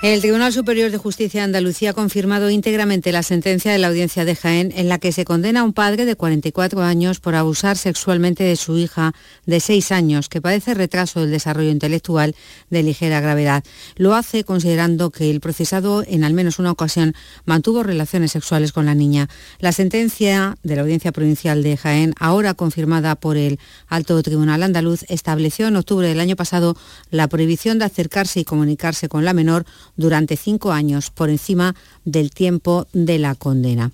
El Tribunal Superior de Justicia de Andalucía ha confirmado íntegramente la sentencia de la audiencia de Jaén en la que se condena a un padre de 44 años por abusar sexualmente de su hija de 6 años que padece retraso del desarrollo intelectual de ligera gravedad. Lo hace considerando que el procesado en al menos una ocasión mantuvo relaciones sexuales con la niña. La sentencia de la audiencia provincial de Jaén, ahora confirmada por el Alto Tribunal Andaluz, estableció en octubre del año pasado la prohibición de acercarse y comunicarse con la menor durante cinco años por encima del tiempo de la condena.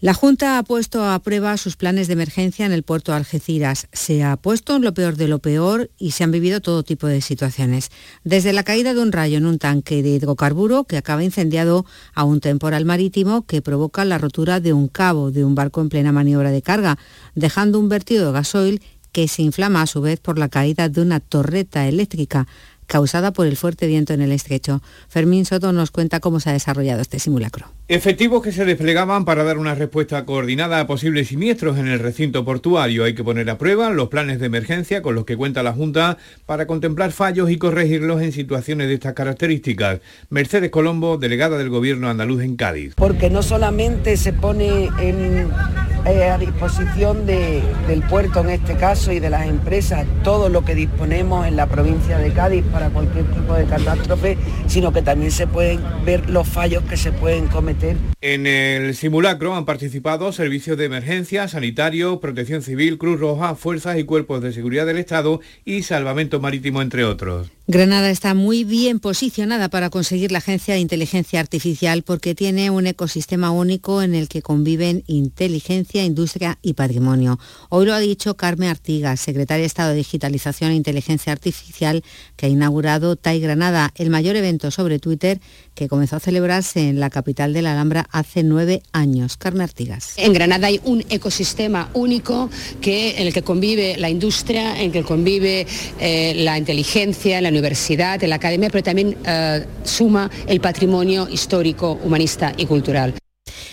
La Junta ha puesto a prueba sus planes de emergencia en el puerto de Algeciras. Se ha puesto en lo peor de lo peor y se han vivido todo tipo de situaciones. Desde la caída de un rayo en un tanque de hidrocarburo que acaba incendiado a un temporal marítimo que provoca la rotura de un cabo de un barco en plena maniobra de carga, dejando un vertido de gasoil que se inflama a su vez por la caída de una torreta eléctrica causada por el fuerte viento en el estrecho. Fermín Soto nos cuenta cómo se ha desarrollado este simulacro. Efectivos que se desplegaban para dar una respuesta coordinada a posibles siniestros en el recinto portuario. Hay que poner a prueba los planes de emergencia con los que cuenta la Junta para contemplar fallos y corregirlos en situaciones de estas características. Mercedes Colombo, delegada del Gobierno andaluz en Cádiz. Porque no solamente se pone eh, a disposición del puerto en este caso y de las empresas todo lo que disponemos en la provincia de Cádiz para cualquier tipo de catástrofe, sino que también se pueden ver los fallos que se pueden cometer. En el simulacro han participado servicios de emergencia, sanitario, protección civil, Cruz Roja, fuerzas y cuerpos de seguridad del Estado y salvamento marítimo, entre otros. Granada está muy bien posicionada para conseguir la Agencia de Inteligencia Artificial porque tiene un ecosistema único en el que conviven inteligencia, industria y patrimonio. Hoy lo ha dicho Carmen Artigas, secretaria de Estado de Digitalización e Inteligencia Artificial, que ha inaugurado TAI Granada, el mayor evento sobre Twitter que comenzó a celebrarse en la capital de la Alhambra hace nueve años. Carmen Artigas. En Granada hay un ecosistema único que, en el que convive la industria, en el que convive eh, la inteligencia, la universidad, la academia, pero también eh, suma el patrimonio histórico, humanista y cultural.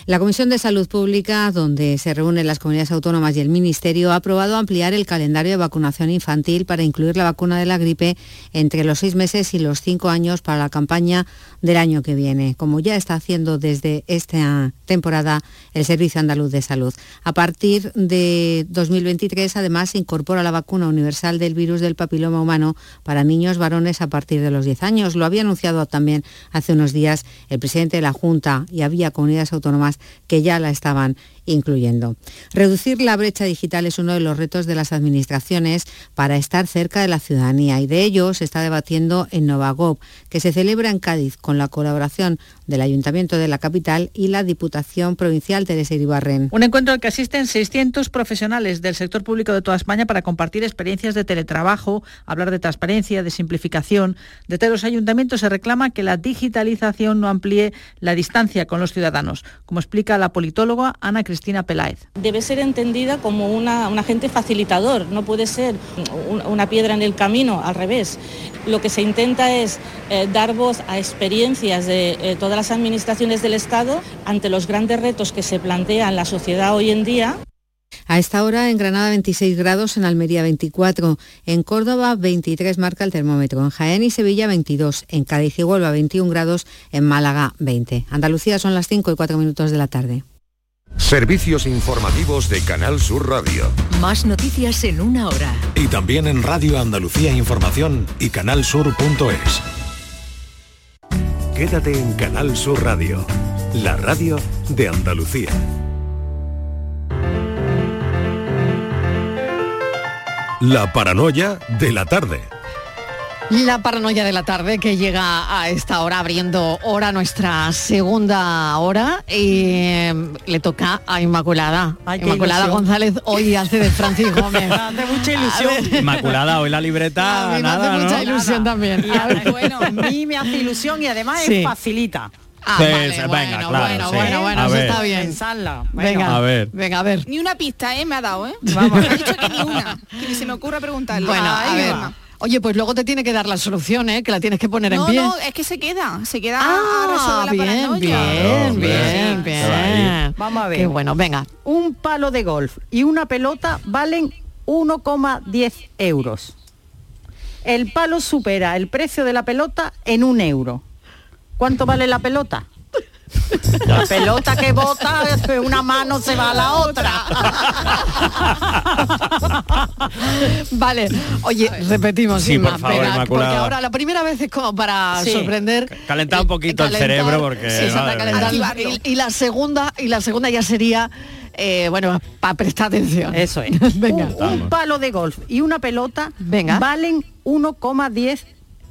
La Comisión de Salud Pública, donde se reúnen las comunidades autónomas y el Ministerio, ha aprobado ampliar el calendario de vacunación infantil para incluir la vacuna de la gripe entre los seis meses y los cinco años para la campaña del año que viene, como ya está haciendo desde esta temporada el Servicio Andaluz de Salud. A partir de 2023, además, se incorpora la vacuna universal del virus del papiloma humano para niños varones a partir de los 10 años. Lo había anunciado también hace unos días el presidente de la Junta y había comunidades autónomas que ya la estaban incluyendo. Reducir la brecha digital es uno de los retos de las administraciones para estar cerca de la ciudadanía y de ello se está debatiendo en Novagov, que se celebra en Cádiz con la colaboración del Ayuntamiento de la capital y la Diputación Provincial de Iribarren. Un encuentro al que asisten 600 profesionales del sector público de toda España para compartir experiencias de teletrabajo, hablar de transparencia, de simplificación. Desde los ayuntamientos se reclama que la digitalización no amplíe la distancia con los ciudadanos, como explica la politóloga Ana Cristina Cristina Peláez. Debe ser entendida como una, un agente facilitador, no puede ser una piedra en el camino, al revés. Lo que se intenta es eh, dar voz a experiencias de eh, todas las administraciones del Estado ante los grandes retos que se plantean la sociedad hoy en día. A esta hora en Granada 26 grados, en Almería 24, en Córdoba 23 marca el termómetro, en Jaén y Sevilla 22, en Cádiz y Huelva 21 grados, en Málaga 20. Andalucía son las 5 y 4 minutos de la tarde. Servicios informativos de Canal Sur Radio. Más noticias en una hora. Y también en Radio Andalucía Información y canalsur.es. Quédate en Canal Sur Radio, la radio de Andalucía. La paranoia de la tarde. La paranoia de la tarde que llega a esta hora, abriendo hora nuestra segunda hora, y em, le toca a Inmaculada. Inmaculada González hoy hace de Francis Gómez. me hace mucha ilusión. Inmaculada, hoy la libreta. A mí me hace mucha ilusión también. bueno, a mí me hace ilusión y además es facilita. Ah, vale, venga, bueno, claro, bueno, bueno, bueno, eso está bien. Pensarla. Venga, a ver. Venga, a ver. Ni una pista, ¿eh? Me ha dado, ¿eh? Vamos. ha dicho que ni una. Que ni se me ocurra preguntarle. Bueno, a ver. Oye, pues luego te tiene que dar la solución, ¿eh? Que la tienes que poner en pie. No, no, es que se queda, se queda ah, bien, bien, bien, bien. Vamos a ver. Qué bueno, venga. Un palo de golf y una pelota valen 1,10 euros. El palo supera el precio de la pelota en un euro. ¿Cuánto vale la pelota? La pelota que bota, una mano se va a la otra. vale, oye, repetimos, sí, por favor, venga, porque ahora la primera vez es como para sorprender. Calentar un poquito el cerebro porque. Sí, y, y, la segunda, y la segunda ya sería. Eh, bueno, para prestar atención. Eso es. Venga. Un, palo de golf y una pelota Venga. valen 1,10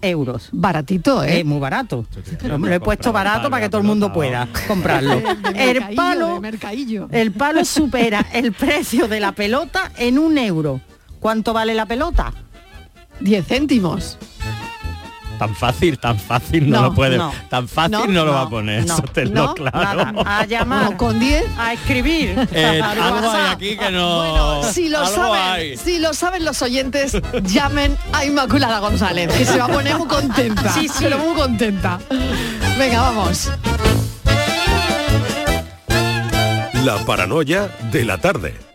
euros. Baratito, ¿eh? muy barato. Lo, he puesto barato para que todo el mundo pueda comprarlo. el palo, el palo supera el precio de la pelota en un euro. ¿Cuánto vale la pelota? 10 céntimos. Tan fácil, tan fácil no, lo puede. tan fácil no, lo va a poner. eso tenlo claro. A llamar. con 10. A escribir. Eh, algo hay aquí que no. si lo saben, si lo saben los oyentes, llamen a Inmaculada González, que se va a poner muy contenta. Sí, sí. Pero muy contenta. Venga, vamos. La paranoia de la tarde.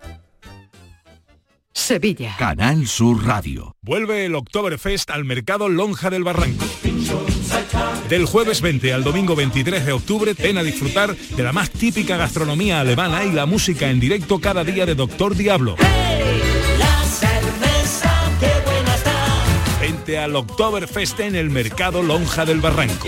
Sevilla. Canal Sur Radio. Vuelve el Oktoberfest al Mercado Lonja del Barranco. Del jueves 20 al domingo 23 de octubre, ven a disfrutar de la más típica gastronomía alemana y la música en directo cada día de Doctor Diablo. Vente al Oktoberfest en el Mercado Lonja del Barranco.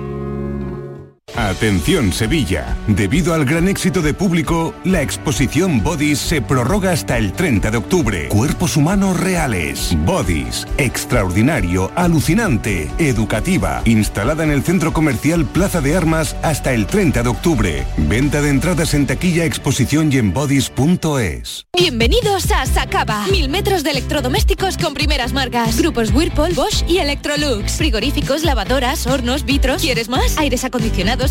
Atención Sevilla, debido al gran éxito de público, la exposición Bodies se prorroga hasta el 30 de octubre. Cuerpos humanos reales. Bodies, extraordinario, alucinante, educativa, instalada en el centro comercial Plaza de Armas hasta el 30 de octubre. Venta de entradas en taquilla, exposición y en bodies.es. Bienvenidos a Sacaba. Mil metros de electrodomésticos con primeras marcas. Grupos Whirlpool, Bosch y Electrolux. Frigoríficos, lavadoras, hornos, vitros. ¿Quieres más? Aires acondicionados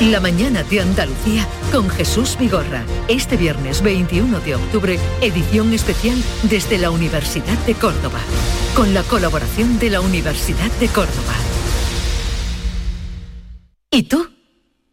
La mañana de Andalucía con Jesús Vigorra. Este viernes 21 de octubre, edición especial desde la Universidad de Córdoba. Con la colaboración de la Universidad de Córdoba. ¿Y tú?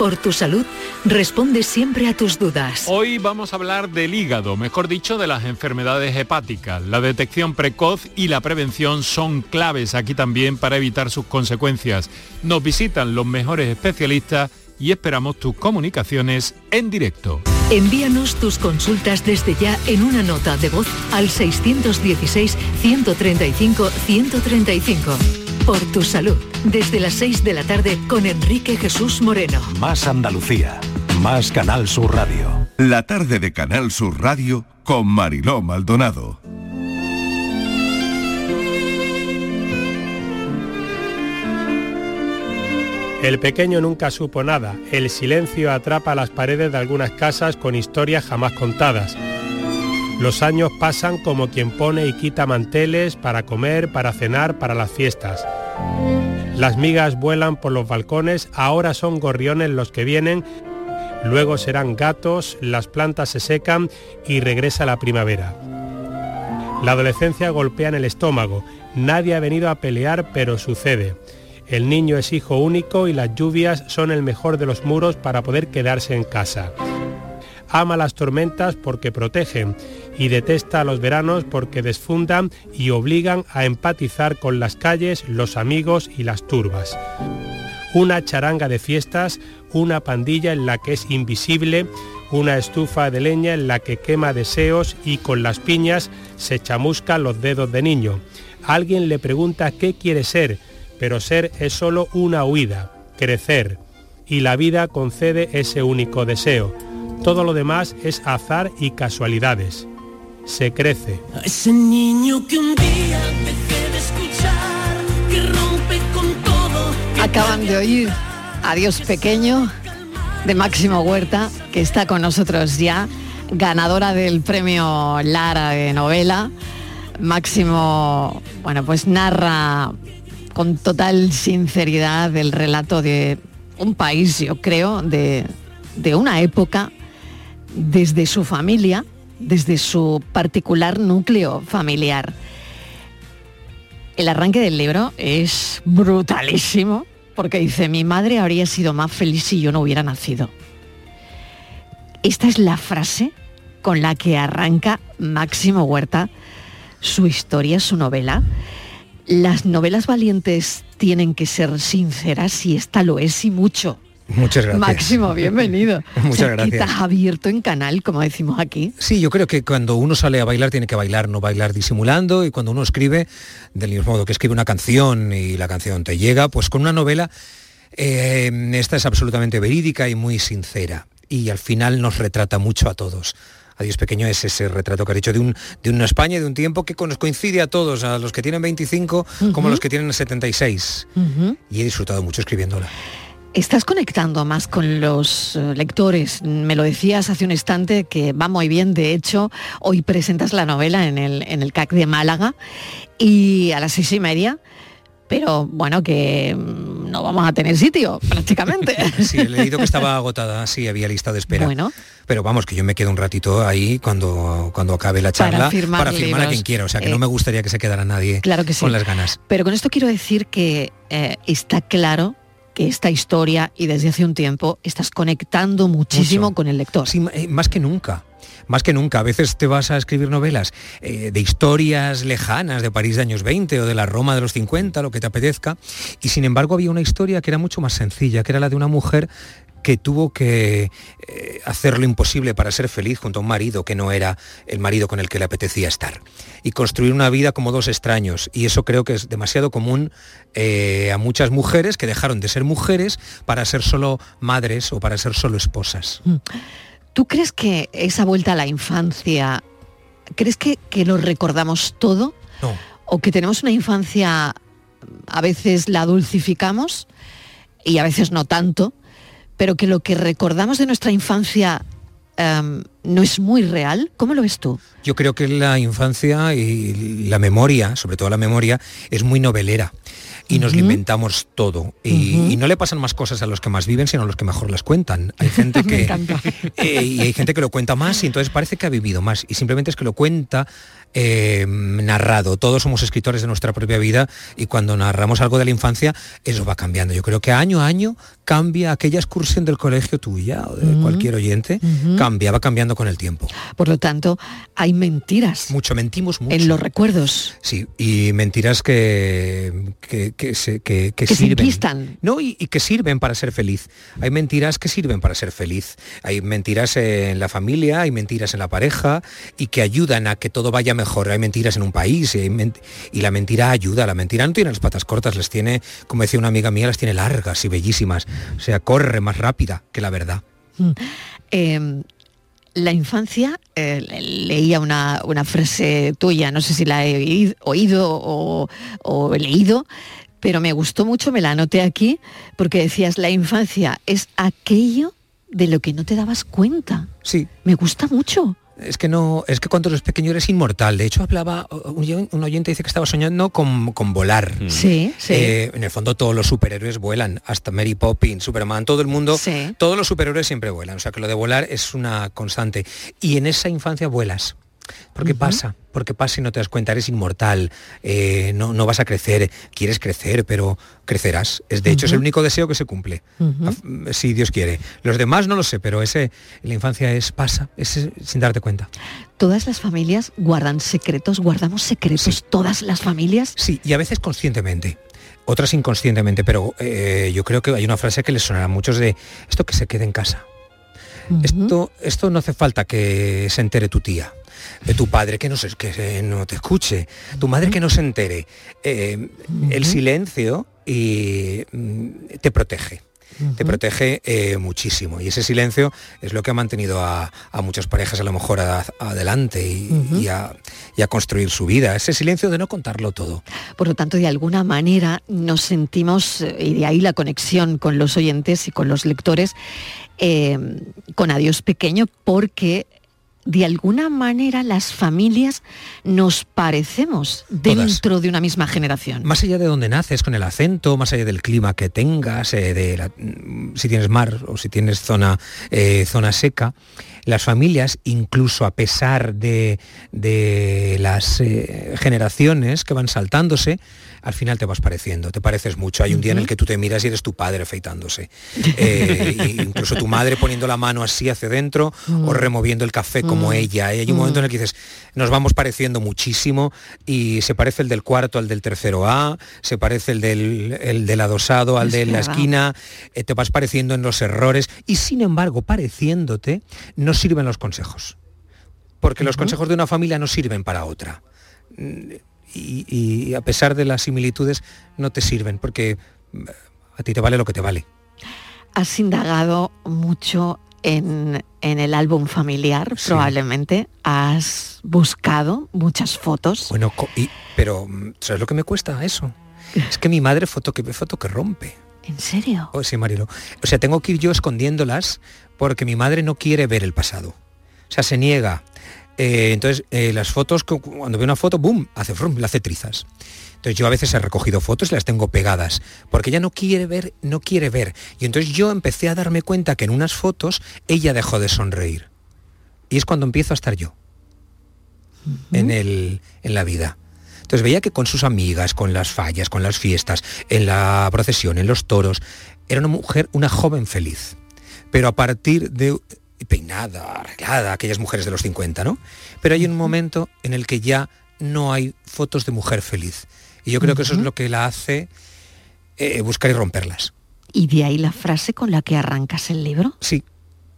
por tu salud, responde siempre a tus dudas. Hoy vamos a hablar del hígado, mejor dicho, de las enfermedades hepáticas. La detección precoz y la prevención son claves aquí también para evitar sus consecuencias. Nos visitan los mejores especialistas y esperamos tus comunicaciones en directo. Envíanos tus consultas desde ya en una nota de voz al 616-135-135. Por tu salud, desde las 6 de la tarde con Enrique Jesús Moreno. Más Andalucía, más Canal Sur Radio. La tarde de Canal Sur Radio con Mariló Maldonado. El pequeño nunca supo nada. El silencio atrapa las paredes de algunas casas con historias jamás contadas. Los años pasan como quien pone y quita manteles para comer, para cenar, para las fiestas. Las migas vuelan por los balcones, ahora son gorriones los que vienen, luego serán gatos, las plantas se secan y regresa la primavera. La adolescencia golpea en el estómago, nadie ha venido a pelear, pero sucede. El niño es hijo único y las lluvias son el mejor de los muros para poder quedarse en casa. Ama las tormentas porque protegen y detesta los veranos porque desfundan y obligan a empatizar con las calles, los amigos y las turbas. Una charanga de fiestas, una pandilla en la que es invisible, una estufa de leña en la que quema deseos y con las piñas se chamuscan los dedos de niño. Alguien le pregunta qué quiere ser, pero ser es solo una huida, crecer, y la vida concede ese único deseo. Todo lo demás es azar y casualidades. Se crece. ese niño que un día dejé de escuchar, que rompe con todo. Acaban de oír Adiós Pequeño de Máximo Huerta, que está con nosotros ya, ganadora del premio Lara de novela. Máximo, bueno, pues narra con total sinceridad el relato de un país, yo creo, de, de una época, desde su familia, desde su particular núcleo familiar. El arranque del libro es brutalísimo porque dice, mi madre habría sido más feliz si yo no hubiera nacido. Esta es la frase con la que arranca Máximo Huerta su historia, su novela. Las novelas valientes tienen que ser sinceras y esta lo es y mucho. Muchas gracias. Máximo, bienvenido. Muchas gracias. Estás abierto en canal, como decimos aquí. Sí, yo creo que cuando uno sale a bailar tiene que bailar, no bailar disimulando y cuando uno escribe, del mismo modo que escribe una canción y la canción te llega, pues con una novela eh, esta es absolutamente verídica y muy sincera y al final nos retrata mucho a todos. Adiós Pequeño es ese retrato que ha dicho de, un, de una España de un tiempo que nos coincide a todos, a los que tienen 25 como a los que tienen 76. Y he disfrutado mucho escribiéndola. Estás conectando más con los eh, lectores. Me lo decías hace un instante que va muy bien. De hecho, hoy presentas la novela en el, en el CAC de Málaga y a las seis y media pero bueno, que mm, no vamos a tener sitio prácticamente. sí, he leído que estaba agotada, sí, había lista de espera. Bueno. Pero vamos, que yo me quedo un ratito ahí cuando, cuando acabe la charla para firmar, a quien quiera. O sea, que no eh, me gustaría que se quedara nadie claro que con las ganas. Pero con esto quiero decir que eh, está claro que esta historia y desde hace un tiempo estás conectando muchísimo con el lector. Sí, eh, más que nunca más que nunca. A veces te vas a escribir novelas eh, de historias lejanas de París de años 20 o de la Roma de los 50, lo que te apetezca, y sin embargo había una historia que era mucho más sencilla, que era la de una mujer que tuvo que eh, hacer lo imposible para ser feliz junto a un marido que no era el marido con el que le apetecía estar. Y construir una vida como dos extraños. Y eso creo que es demasiado común eh, a muchas mujeres que dejaron de ser mujeres para ser solo madres o para ser solo esposas. Mm. ¿Tú crees que esa vuelta a la infancia, crees que, que lo recordamos todo? No. ¿O que tenemos una infancia, a veces la dulcificamos y a veces no tanto, pero que lo que recordamos de nuestra infancia em, no es muy real? ¿Cómo lo ves tú? Yo creo que la infancia y la memoria, sobre todo la memoria, es muy novelera y nos lo inventamos todo. Y, no le pasan más cosas a los que más viven, sino a los que mejor las cuentan. Hay gente que eh, y hay gente que lo cuenta más y entonces parece que ha vivido más. Y simplemente es que lo cuenta eh, narrado. Todos somos escritores de nuestra propia vida y cuando narramos algo de la infancia, eso va cambiando. Yo creo que año a año cambia aquella excursión del colegio tuya o de cualquier oyente, cambia, va cambiando con el tiempo. Por lo tanto, hay mentiras. Mucho, mentimos mucho. En los recuerdos. Sí, y mentiras que, que, que, se, que, que sirven. no, y, que sirven para ser feliz. Hay mentiras que sirven para ser feliz. Hay mentiras en la familia, hay mentiras en la pareja y que ayudan a que todo vaya mejor. Hay mentiras en un país y, y la mentira ayuda. La mentira no tiene las patas cortas, les tiene, como decía una amiga mía, las tiene largas y bellísimas. O sea, corre más rápida que la verdad. Mm. Em, la infancia, eh, leía una, frase tuya, no sé si la he oído o, o, leído, pero me gustó mucho, me la anoté aquí, porque decías, la infancia es aquello de lo que no te dabas cuenta. Sí. Me gusta mucho es que no, es que cuando eres pequeño eres inmortal. De hecho, hablaba, un, oyente dice que estaba soñando con, volar. Mm. Sí, sí. Eh, en el fondo todos los superhéroes vuelan, hasta Mary Poppins, Superman, todo el mundo, todos los superhéroes siempre vuelan. O sea que lo de volar es una constante. Y en esa infancia vuelas. Porque pasa, porque pasa y no te das cuenta, eres inmortal, eh, no, no, vas a crecer, quieres crecer, pero crecerás. Es, de hecho, es el único deseo que se cumple, si Dios quiere. Los demás no lo sé, pero ese la infancia es pasa, es sin darte cuenta. ¿Todas las familias guardan secretos? ¿Guardamos secretos todas las familias? Sí, y a veces conscientemente otras inconscientemente, pero eh, yo creo que hay una frase que les sonará a muchos de esto que se quede en casa. esto, esto no hace falta que se entere tu tía de tu padre que no, se, que no te escuche, tu madre que no se entere. Eh, el silencio y, mm, te protege. Te protege eh, muchísimo y ese silencio es lo que ha mantenido a, muchas parejas a lo mejor adelante y, a, y, a, construir su vida, ese silencio de no contarlo todo. Por lo tanto, de alguna manera nos sentimos, eh, y de ahí la conexión con los oyentes y con los lectores, con Adiós Pequeño, porque de alguna manera las familias nos parecemos dentro de una misma generación. Más allá de donde naces, con el acento, más allá del clima que tengas, eh, de mm, si tienes mar o si tienes zona, eh, zona seca, las familias, incluso a pesar de, las eh, generaciones que van saltándose, al final te vas pareciendo, te pareces mucho. Hay un día en el que tú te miras y eres tu padre afeitándose. Eh, incluso tu madre poniendo la mano así hacia adentro o mm. removiendo el café como mm. ella. Y hay un momento en el que dices, nos vamos pareciendo muchísimo y se parece el del cuarto al del tercero A, se parece el del, del adosado al de la esquina, eh, te vas pareciendo en los errores y sin embargo, pareciéndote, no sirven los consejos. Porque los consejos de una familia no sirven para otra y, a pesar de las similitudes no te sirven porque mm, a ti te vale lo que te vale. Has indagado mucho en, el álbum familiar, probablemente. Has buscado muchas fotos. Bueno, pero mm, ¿sabes lo que me cuesta eso? Es que mi madre foto que foto que rompe. ¿En serio? Oh, sí, Marilo. O sea, tengo que ir yo escondiéndolas porque mi madre no quiere ver el pasado. O sea, se niega. Eh, entonces, eh, las fotos, cuando veo una foto, ¡boom!, hace frum, le hace trizas. Entonces yo a veces he recogido fotos y las tengo pegadas, porque ella no quiere ver, no quiere ver. Y entonces yo empecé a darme cuenta que en unas fotos ella dejó de sonreír. Y es cuando empiezo a estar yo en, el, en la vida. Entonces veía que con sus amigas, con las fallas, con las fiestas, en la procesión, en los toros, era una mujer, una joven feliz. Pero a partir de peinada, arreglada, aquellas mujeres de los 50, ¿no? Pero hay un momento en el que ya no hay fotos de mujer feliz. Y yo creo que eso es lo que la hace eh, buscar y romperlas. ¿Y de ahí la frase con la que arrancas el libro? Sí,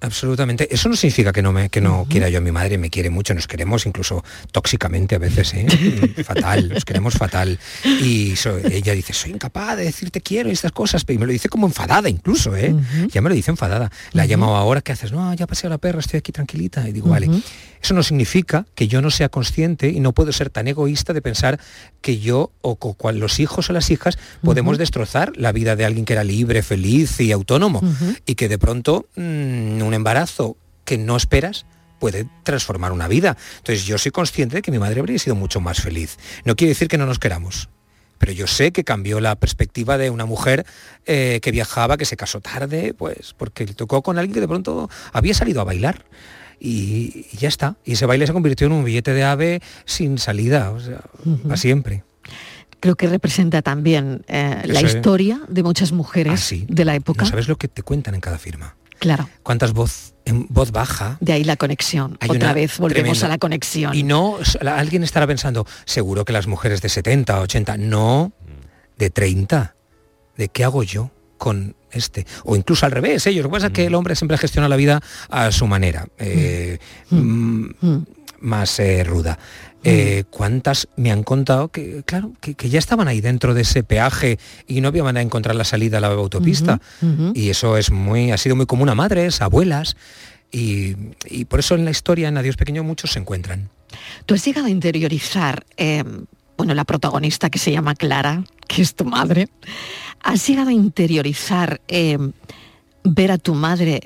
Absolutamente. Eso no significa que no, me, que no quiera yo a mi madre, me quiere mucho, nos queremos incluso tóxicamente a veces, ¿eh? fatal, nos queremos fatal. Y ella dice, soy incapaz de decirte quiero y estas cosas, y me lo dice como enfadada incluso, ¿eh? ya me lo dice enfadada. La ha llamado ahora, ¿qué haces? No, ya pasé a la perra, estoy aquí tranquilita. Y digo, vale. Eso no significa que yo no sea consciente y no puedo ser tan egoísta de pensar que yo o con los hijos o las hijas podemos destrozar la vida de alguien que era libre, feliz y autónomo y que de pronto mm, un embarazo que no esperas puede transformar una vida. Entonces yo soy consciente de que mi madre habría sido mucho más feliz. No quiere decir que no nos queramos pero yo sé que cambió la perspectiva de una mujer eh, que viajaba, que se casó tarde, pues porque le tocó con alguien que de pronto había salido a bailar y, ya está. Y ese baile se convirtió en un billete de ave sin salida, o sea, para siempre creo que representa también eh, la historia de muchas mujeres ah, de la época. ¿No sabes lo que te cuentan en cada firma? Claro. ¿Cuántas voz en voz baja. De ahí la conexión. Otra vez volvemos a la conexión. Y no, alguien estará pensando, seguro que las mujeres de 70, 80, no, de 30. ¿De qué hago yo con este? O incluso al revés, ellos. ¿eh? Lo que pasa es que el hombre siempre gestiona la vida a su manera, eh, mm. Mm, mm. más eh, ruda. ¿Cuántas me han contado que, claro, que, ya estaban ahí dentro de ese peaje y no había manera de encontrar la salida a la autopista? Y eso es muy, ha sido muy común a madres, abuelas, y, por eso en la historia, en Adiós Pequeño, muchos se encuentran. Tú has llegado a interiorizar, bueno, la protagonista que se llama Clara, que es tu madre, ¿has llegado a interiorizar ver a tu madre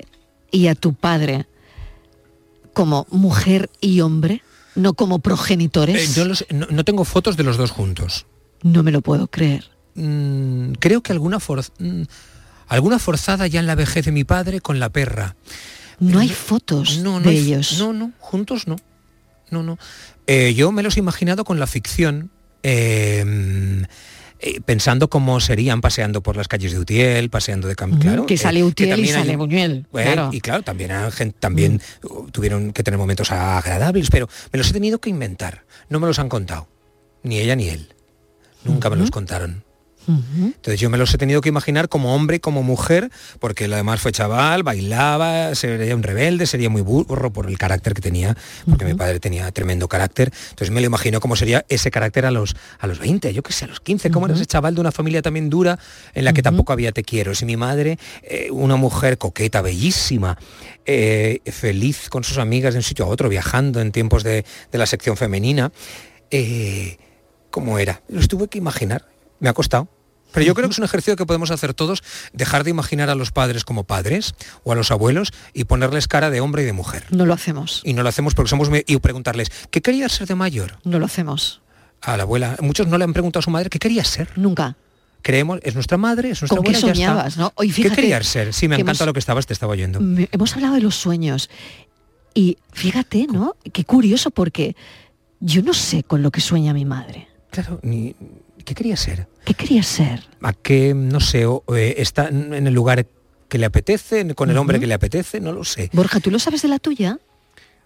y a tu padre como mujer y hombre? no como progenitores? Eh, no, tengo fotos de los dos juntos. No me lo puedo creer. Mm, creo que alguna, mm, alguna forzada ya en la vejez de mi padre con la perra. No hay fotos de ellos. No, no, juntos no. No, no. Eh, yo me los he imaginado con la ficción. Eh, pensando cómo serían paseando por las calles de Utiel, paseando de campo. claro, que sale Utiel y sale Buñuel. Y claro, también, también tuvieron que tener momentos agradables, pero me los he tenido que inventar. No me los han contado. Ni ella ni él. Nunca me los contaron. Entonces yo me los he tenido que imaginar como hombre como mujer, porque además fue chaval, bailaba, sería un rebelde, sería muy burro por el carácter que tenía, porque mi padre tenía tremendo carácter. Entonces me lo imagino cómo sería ese carácter a los, a los 20, yo qué sé, a los 15, cómo era ese chaval de una familia también dura en la que tampoco había te quiero. Si mi madre, eh, una mujer coqueta, bellísima, eh, feliz con sus amigas de un sitio a otro, viajando en tiempos de, la sección femenina, eh, ¿cómo era? Los tuve que imaginar. Me ha costado. Pero yo creo que es un ejercicio que podemos hacer todos, dejar de imaginar a los padres como padres o a los abuelos y ponerles cara de hombre y de mujer. No lo hacemos. Y no lo hacemos porque somos... Y preguntarles, ¿qué querías ser de mayor? No lo hacemos. A la abuela. Muchos no le han preguntado a su madre, ¿qué quería ser? Nunca. Creemos, es nuestra madre, es nuestra abuela. Qué soñabas, ¿no? ¿Qué querías ser? Sí, me encanta lo que estabas, te estaba oyendo. Hemos hablado de los sueños. Y fíjate, ¿no? Qué curioso porque yo no sé con lo que sueña mi madre. Claro, ni, ¿qué quería ser? ¿Qué quería ser? ¿A qué, no sé, eh, está en el lugar que le apetece, con el hombre que le apetece? No lo sé. Borja, ¿tú lo sabes de la tuya?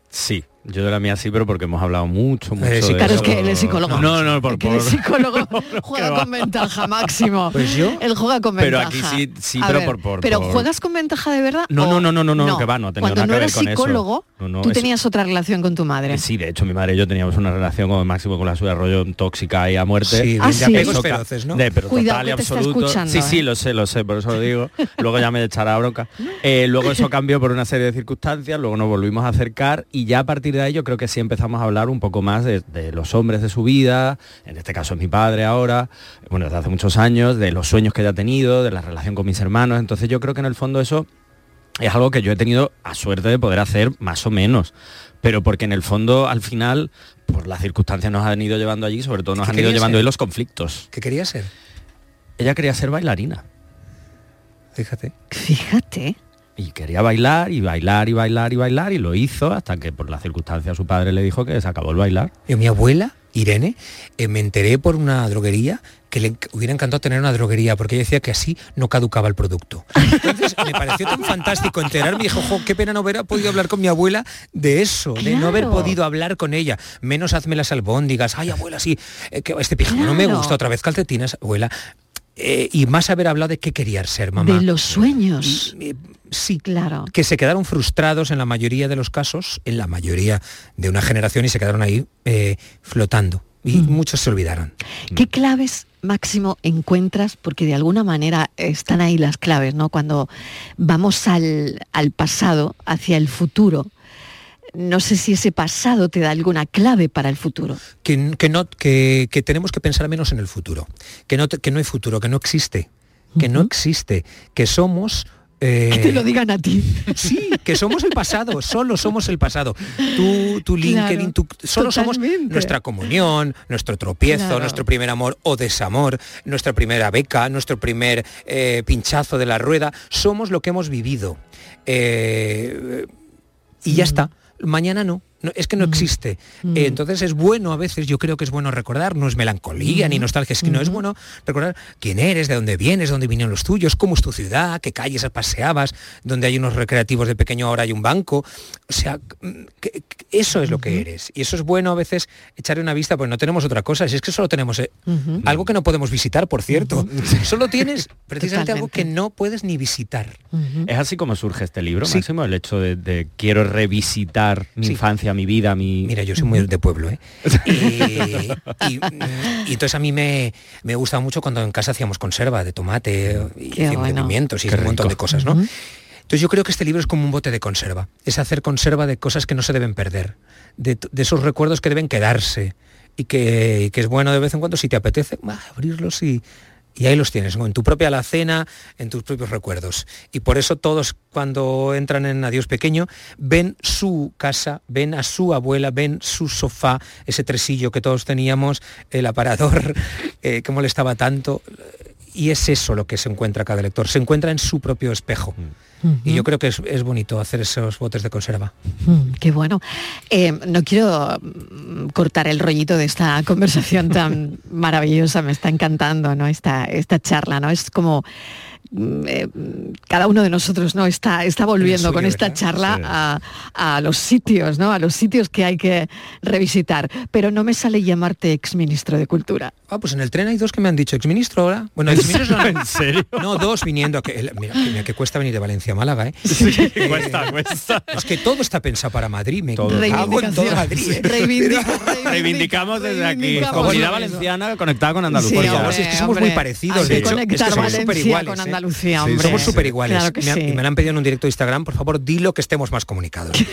Sí, yo de la mía sí, pero porque hemos hablado mucho, mucho eh, sí, Claro, es que él es psicólogo. No, no, por. El psicólogo juega con ventaja, máximo. Pues yo. Él juega con ventaja. Pero aquí sí, sí pero por, por, Pero ¿juegas con ventaja de verdad? No, no, no, no, no, no, que va, no Cuando nada no que psicólogo, tú tenías otra relación con tu madre. Sí, de hecho mi madre y yo teníamos una relación como máximo con la suya rollo tóxica y a muerte. Sí, ah, apegos feroces, ¿no? De, pero Cuidado, total y absoluto. Sí, sí, ¿eh? lo sé, lo sé, por eso lo digo. Luego ya me echará bronca. Eh, luego eso cambió por una serie de circunstancias, luego nos volvimos a acercar y ya a partir de ahí yo creo que sí empezamos a hablar un poco más de, los hombres de su vida, en este caso es mi padre ahora, bueno, desde hace muchos años, de los sueños que haya tenido, de la relación con mis hermanos, entonces yo creo que en el fondo eso es algo que yo he tenido a suerte de poder hacer más o menos, pero porque en el fondo al final, por las circunstancias nos han ido llevando allí, sobre todo nos han ido llevando ahí los conflictos. ¿Qué quería ser? Ella quería ser bailarina. Fíjate. Fíjate. Y quería bailar y bailar y bailar y bailar y lo hizo hasta que por la circunstancia su padre le dijo que se acabó el bailar. Y mi abuela, Irene, eh, me enteré por una droguería que le hubiera encantado tener una droguería porque ella decía que así no caducaba el producto. Entonces me pareció tan fantástico enterarme y dijo, qué pena no haber podido hablar con mi abuela de eso, de no haber podido hablar con ella. Menos hazme las albóndigas, ay abuela, sí, eh, que este pijama no me gusta, otra vez calcetines, abuela. Eh, y más haber hablado de qué quería ser mamá. De los sueños. sí, claro. Que se quedaron frustrados en la mayoría de los casos, en la mayoría de una generación, y se quedaron ahí eh, flotando. Y mm. muchos se olvidaron. ¿Qué claves, Máximo, encuentras? Porque de alguna manera están ahí las claves, ¿no? Cuando vamos al, al pasado, hacia el futuro no sé si ese pasado te da alguna clave para el futuro. Que, no, que, tenemos que pensar menos en el futuro, que no, que no hay futuro, que no existe, que no existe, que somos eh, que te lo digan a ti. Sí, que somos el pasado, solo somos el pasado. Tú, tu LinkedIn, solo somos nuestra comunión, nuestro tropiezo, nuestro primer amor o desamor, nuestra primera beca, nuestro primer eh, pinchazo de la rueda. Somos lo que hemos vivido. Eh, y ya está mañana no. No, es que no existe. Eh, entonces es bueno a veces, yo creo que es bueno recordar, no es melancolía ni nostalgia, es que no es bueno recordar quién eres, de dónde vienes, de dónde vinieron los tuyos, cómo es tu ciudad, qué calles paseabas, donde hay unos recreativos de pequeño ahora hay un banco. O sea, que- que eso es lo que eres. Y eso es bueno a veces echarle una vista, pues no tenemos otra cosa, si es que solo tenemos eh, algo que no podemos visitar, por cierto. Solo tienes precisamente algo que no puedes ni visitar. Es así como surge este libro, Máximo, el hecho de, de quiero revisitar mi infancia, mi vida, mi... Mira, yo soy muy de pueblo, ¿eh? Y, y, mm, y entonces a mí me, me gusta mucho cuando en casa hacíamos conserva de tomate y bueno. pimientos y Qué un montón de cosas, ¿no? Entonces yo creo que este libro es como un bote de conserva. Es hacer conserva de cosas que no se deben perder, de, de esos recuerdos que deben quedarse y que, que es bueno de vez en cuando, si te apetece, bah, abrirlos y, y ahí los tienes, en tu propia alacena, en tus propios recuerdos. Y por eso todos cuando entran en Adiós Pequeño ven su casa, ven a su abuela, ven su sofá, ese tresillo que todos teníamos, el aparador eh, que molestaba tanto. Y es eso lo que se encuentra cada lector, se encuentra en su propio espejo. Y yo creo que es, es bonito hacer esos botes de conserva. Qué bueno. Eh, no quiero mm, cortar el rollito de esta conversación tan maravillosa, me está encantando, ¿no? Esta, esta charla, ¿no? Es como mm, eh, cada uno de nosotros no está, está volviendo suyo, con esta ¿verdad? charla Sí. a, a los sitios, ¿no? A los sitios que hay que revisitar. Pero no me sale llamarte exministro de Cultura. Ah, pues en el tren hay dos que me han dicho, exministro ahora. Bueno, exministro no, ¿En serio? No, dos viniendo. Que, el- mira, que, mira que cuesta venir de Valencia a Málaga, ¿eh? Eh, cuesta, cuesta. Es que todo está pensado para Madrid. Me Todo. cago en todo Reivindicación. Madrid. ¿eh? Reivindica- Reivindicamos desde aquí, comunidad eso. valenciana conectada con Sí, Andalucía. Hombre, es que somos hombre, muy parecidos, de hecho, es que somos súper iguales. con ¿eh? Andalucía, Sí, hombre. Somos súper iguales. Claro que me, han- sí. y me lo han pedido en un directo de Instagram, por favor, dilo que estemos más comunicados.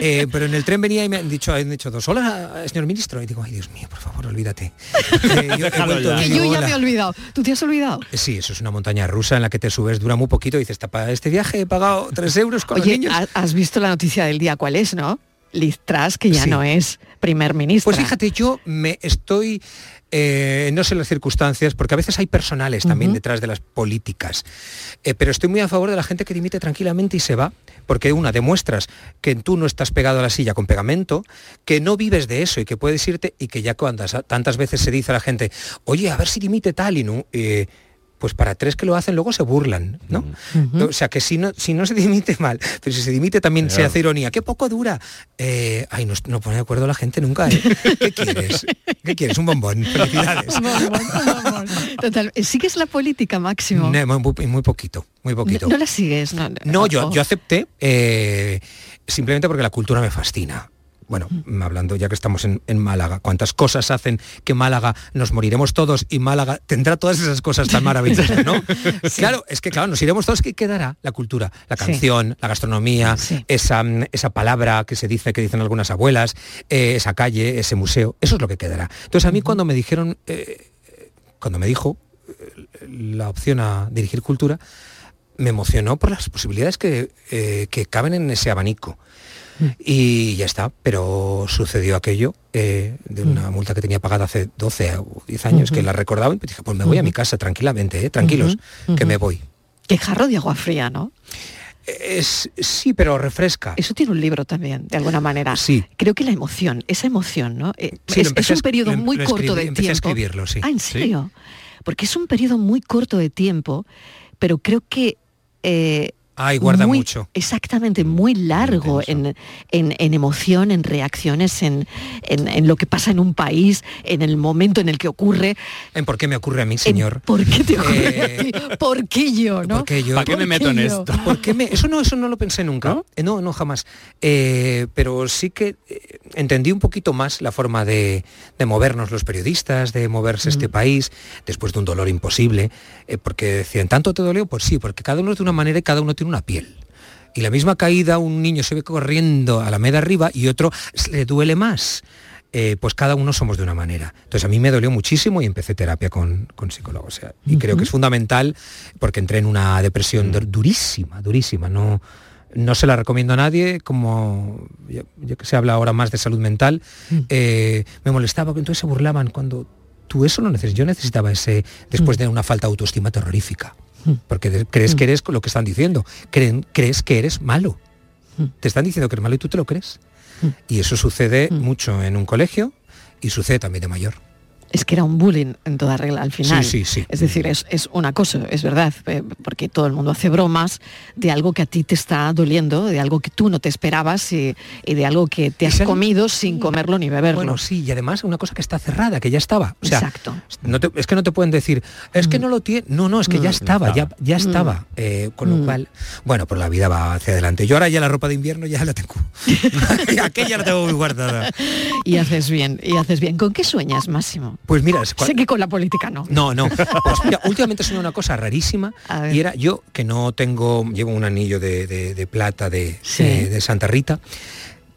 Eh, pero en el tren venía y me han dicho, han dicho dos, hola, señor ministro. Y digo, ay, Dios mío, por favor, olvídate. Eh, yo. Que yo ya me he olvidado. ¿Tú te has olvidado? Sí, eso es una montaña rusa en la que te subes, dura muy poquito y dices, "Ta- para este viaje he pagado tres euros con los niños. ha- has visto la noticia del día, ¿cuál es, no? Liz Truss, que ya Sí. no es primer ministro. Pues fíjate, yo me estoy, eh, no sé las circunstancias, porque a veces hay personales también detrás de las políticas, Eh, pero estoy muy a favor de la gente que dimite tranquilamente y se va, porque una, demuestras que tú no estás pegado a la silla con pegamento, que no vives de eso y que puedes irte y que ya cuando tantas veces se dice a la gente, oye, a ver si dimite tal y no... eh, pues para tres que lo hacen luego se burlan, ¿no? O sea que si no, si no se dimite mal, pero si se dimite también se hace ironía. ¿Qué poco dura? Eh, ay, no, no pone de acuerdo la gente nunca. ¿eh? ¿Qué quieres? ¿Qué quieres? Un bombón. Felicidades. Total, ¿sigues la política, Máximo? No, muy, muy poquito, muy poquito. No, no la sigues, no. No, yo, yo acepté eh, simplemente porque la cultura me fascina. Bueno, hablando ya que estamos en, en Málaga, cuántas cosas hacen que Málaga nos moriremos todos y Málaga tendrá todas esas cosas tan maravillosas, ¿no? Claro, es que claro, nos iremos todos, ¿qué quedará? La cultura, la Sí. canción, la gastronomía, esa, esa palabra que se dice, que dicen algunas abuelas, eh, esa calle, ese museo, eso es lo que quedará. Entonces a mí cuando me dijeron, eh, cuando me dijo eh, la opción a dirigir cultura, me emocionó por las posibilidades que, eh, que caben en ese abanico. Y ya está, pero sucedió aquello eh, de una multa que tenía pagada hace 12 o 10 años, que la recordaba y dije, pues me voy a mi casa tranquilamente, eh, tranquilos, que me voy. Qué jarro de agua fría, ¿no? Es, sí, pero refresca. Eso tiene un libro también, de alguna manera. Sí. Creo que la emoción, esa emoción, ¿no? Eh, Sí, es, un periodo em- muy lo corto escribí- de a tiempo. escribirlo, sí. Ah, ¿en Sí. serio? Porque es un periodo muy corto de tiempo, pero creo que... eh, Ay, guarda muy- mucho. Exactamente, muy largo en, en- en emoción, en reacciones, en, en- en lo que pasa en un país, en el momento en el que ocurre. ¿En por qué me ocurre a mí, señor? ¿Por qué te ocurre Eh, a ti? ¿Por qué yo? ¿no? ¿Por qué yo? ¿Para qué me ¿Por meto qué en yo? esto? ¿Por qué me- Eso no, eso no lo pensé nunca. Eh, ¿No? no, jamás. Eh, pero sí que entendí un poquito más la forma de, de movernos los periodistas, de moverse este país, después de un dolor imposible. eh, porque decían, ¿tanto te dolió? Pues sí, porque cada uno de una manera y cada uno tiene una piel. Y la misma caída, un niño se ve corriendo a la media arriba y otro le duele más. Eh, pues cada uno somos de una manera. Entonces a mí me dolió muchísimo y empecé terapia con, con psicólogo. O sea, y creo que es fundamental porque entré en una depresión dur- durísima, durísima. No, no se la recomiendo a nadie, como yo, yo que se habla ahora más de salud mental, eh, me molestaba que entonces se burlaban cuando tú eso no necesitas. Yo necesitaba ese después de una falta de autoestima terrorífica. Porque crees que eres lo que están diciendo. Creen, crees que eres malo. Te están diciendo que eres malo y tú te lo crees. Y eso sucede mucho en un colegio y sucede también de mayor. Es que era un bullying en toda regla al final. Sí, sí, sí. Es decir, es, es un acoso, es verdad, eh, porque todo el mundo hace bromas de algo que a ti te está doliendo, de algo que tú no te esperabas y, y de algo que te has comido sin comerlo ni beberlo. Bueno, sí, y además una cosa que está cerrada, que ya estaba. O sea, Exacto. no te- es que no te pueden decir, es que no lo tiene. No, no, es que ya Mm. estaba, ya, ya Mm. estaba. Eh, con lo Mm. cual, bueno, pues la vida va hacia adelante. Yo ahora ya la ropa de invierno ya la tengo. Aquella la tengo muy guardada. Y haces bien, y haces bien. ¿Con qué sueñas, Máximo? Pues mira, Sé que con la política no. No, no. Pues mira, últimamente soy una cosa rarísima y era yo que no tengo, llevo un anillo de, de- de plata de, Sí. de- de Santa Rita,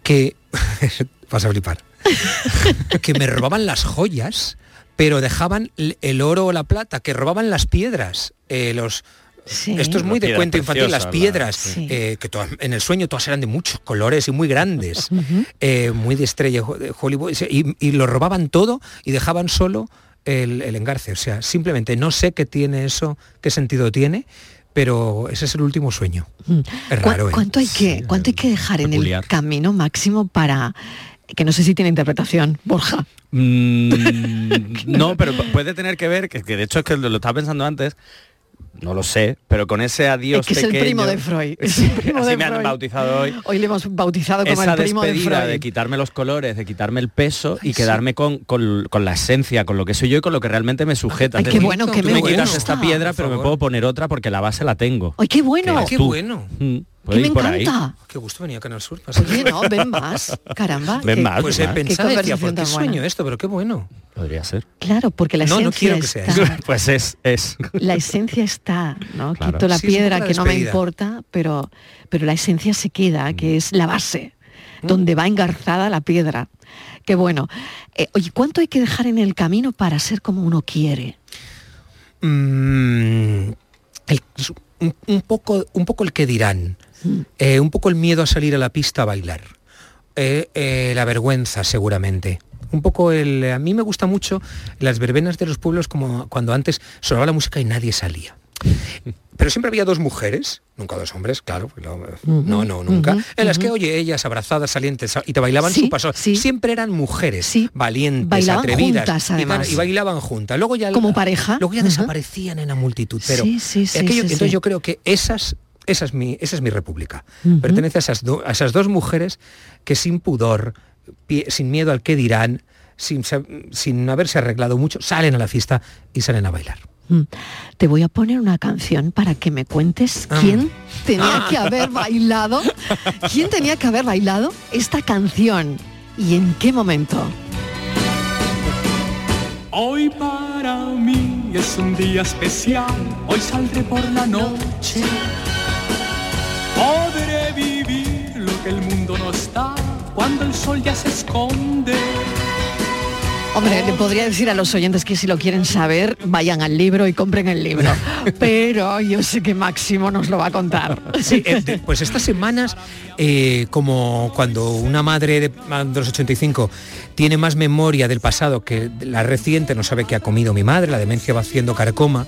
que vas a flipar, que me robaban las joyas, pero dejaban el oro o la plata, que robaban las piedras, eh, los Esto es muy de cuento infantil, las piedras, sí. eh, que todas- en el sueño todas eran de muchos colores y muy grandes, eh, muy de estrella de Hollywood, y, y lo robaban todo y dejaban solo el, el engarce. O sea, simplemente no sé qué tiene eso, qué sentido tiene, pero ese es el último sueño. Es ¿Cu- raro, ¿eh? ¿Cuánto hay que, cuánto hay que dejar en el camino máximo para que no sé si tiene interpretación, Borja? Mm, no, pero pu- puede tener que ver, que, que de hecho es que lo, lo estaba pensando antes, no lo sé, pero con ese adiós Es que es el primo de Freud. Es el primo así de me han bautizado hoy. Hoy le hemos bautizado como Esa el primo de despedida Freud. de, quitarme los colores, de quitarme el peso y quedarme con, con- con la esencia, con lo que soy yo y con lo que realmente me sujeta. Ay, Es qué decir, bueno, que tú me me quitas esta piedra, pero me puedo poner otra porque la base la tengo. ¡Ay, qué bueno! Eres qué bueno. Mm, puede me ir por ahí. encanta. Qué gusto venía a Canal Sur. Oye, no, ven más. Caramba. Ven más, Pues ven he más. pensado, Qué decía, ¿por qué buena. sueño esto? Pero qué bueno. Podría ser. Claro, porque la No, no esencia quiero que sea. Pues es, es. La esencia está, ¿no? Claro. Quito la Sí, piedra que no me importa, pero, pero la esencia se queda, Mm. que es la base, donde va engarzada la piedra. Qué bueno. Eh, oye, ¿cuánto hay que dejar en el camino para ser como uno quiere? Mm, el- un, un poco, un poco el que dirán, Mm. Eh, un poco el miedo a salir a la pista a bailar, eh, eh, la vergüenza seguramente. Un poco el. A mí me gusta mucho las verbenas de los pueblos como cuando antes sonaba la música y nadie salía. Pero siempre había dos mujeres, nunca dos hombres, claro, no, no, nunca, en las que, oye, ellas abrazadas, salientes, y te bailaban Sí, su paso. Siempre eran mujeres, valientes, Bailaban atrevidas. juntas, y. Y, bailaban juntas. Luego ya Como pareja. Luego ya desaparecían en la multitud. Pero Sí, sí, sí, aquello- sí, entonces sí. yo creo que esas, esa, es mi, esa es mi república. Pertenece a esas, do- a esas dos mujeres que sin pudor, pie- sin miedo al que dirán, sin, sin haberse arreglado mucho, salen a la fiesta y salen a bailar. Mm. Te voy a poner una canción para que me cuentes Ah. quién tenía que haber bailado, quién tenía que haber bailado esta canción y en qué momento. Hoy para mí es un día especial, hoy saldré por la noche. Podré vivir lo que el mundo no está cuando el sol ya se esconde. Hombre, le podría decir a los oyentes que si lo quieren saber, vayan al libro y compren el libro. Pero yo sé que Máximo nos lo va a contar. Sí, eh, pues estas semanas, eh, como cuando una madre de, de los 85 tiene más memoria del pasado que la reciente, no sabe qué ha comido mi madre, la demencia va haciendo carcoma,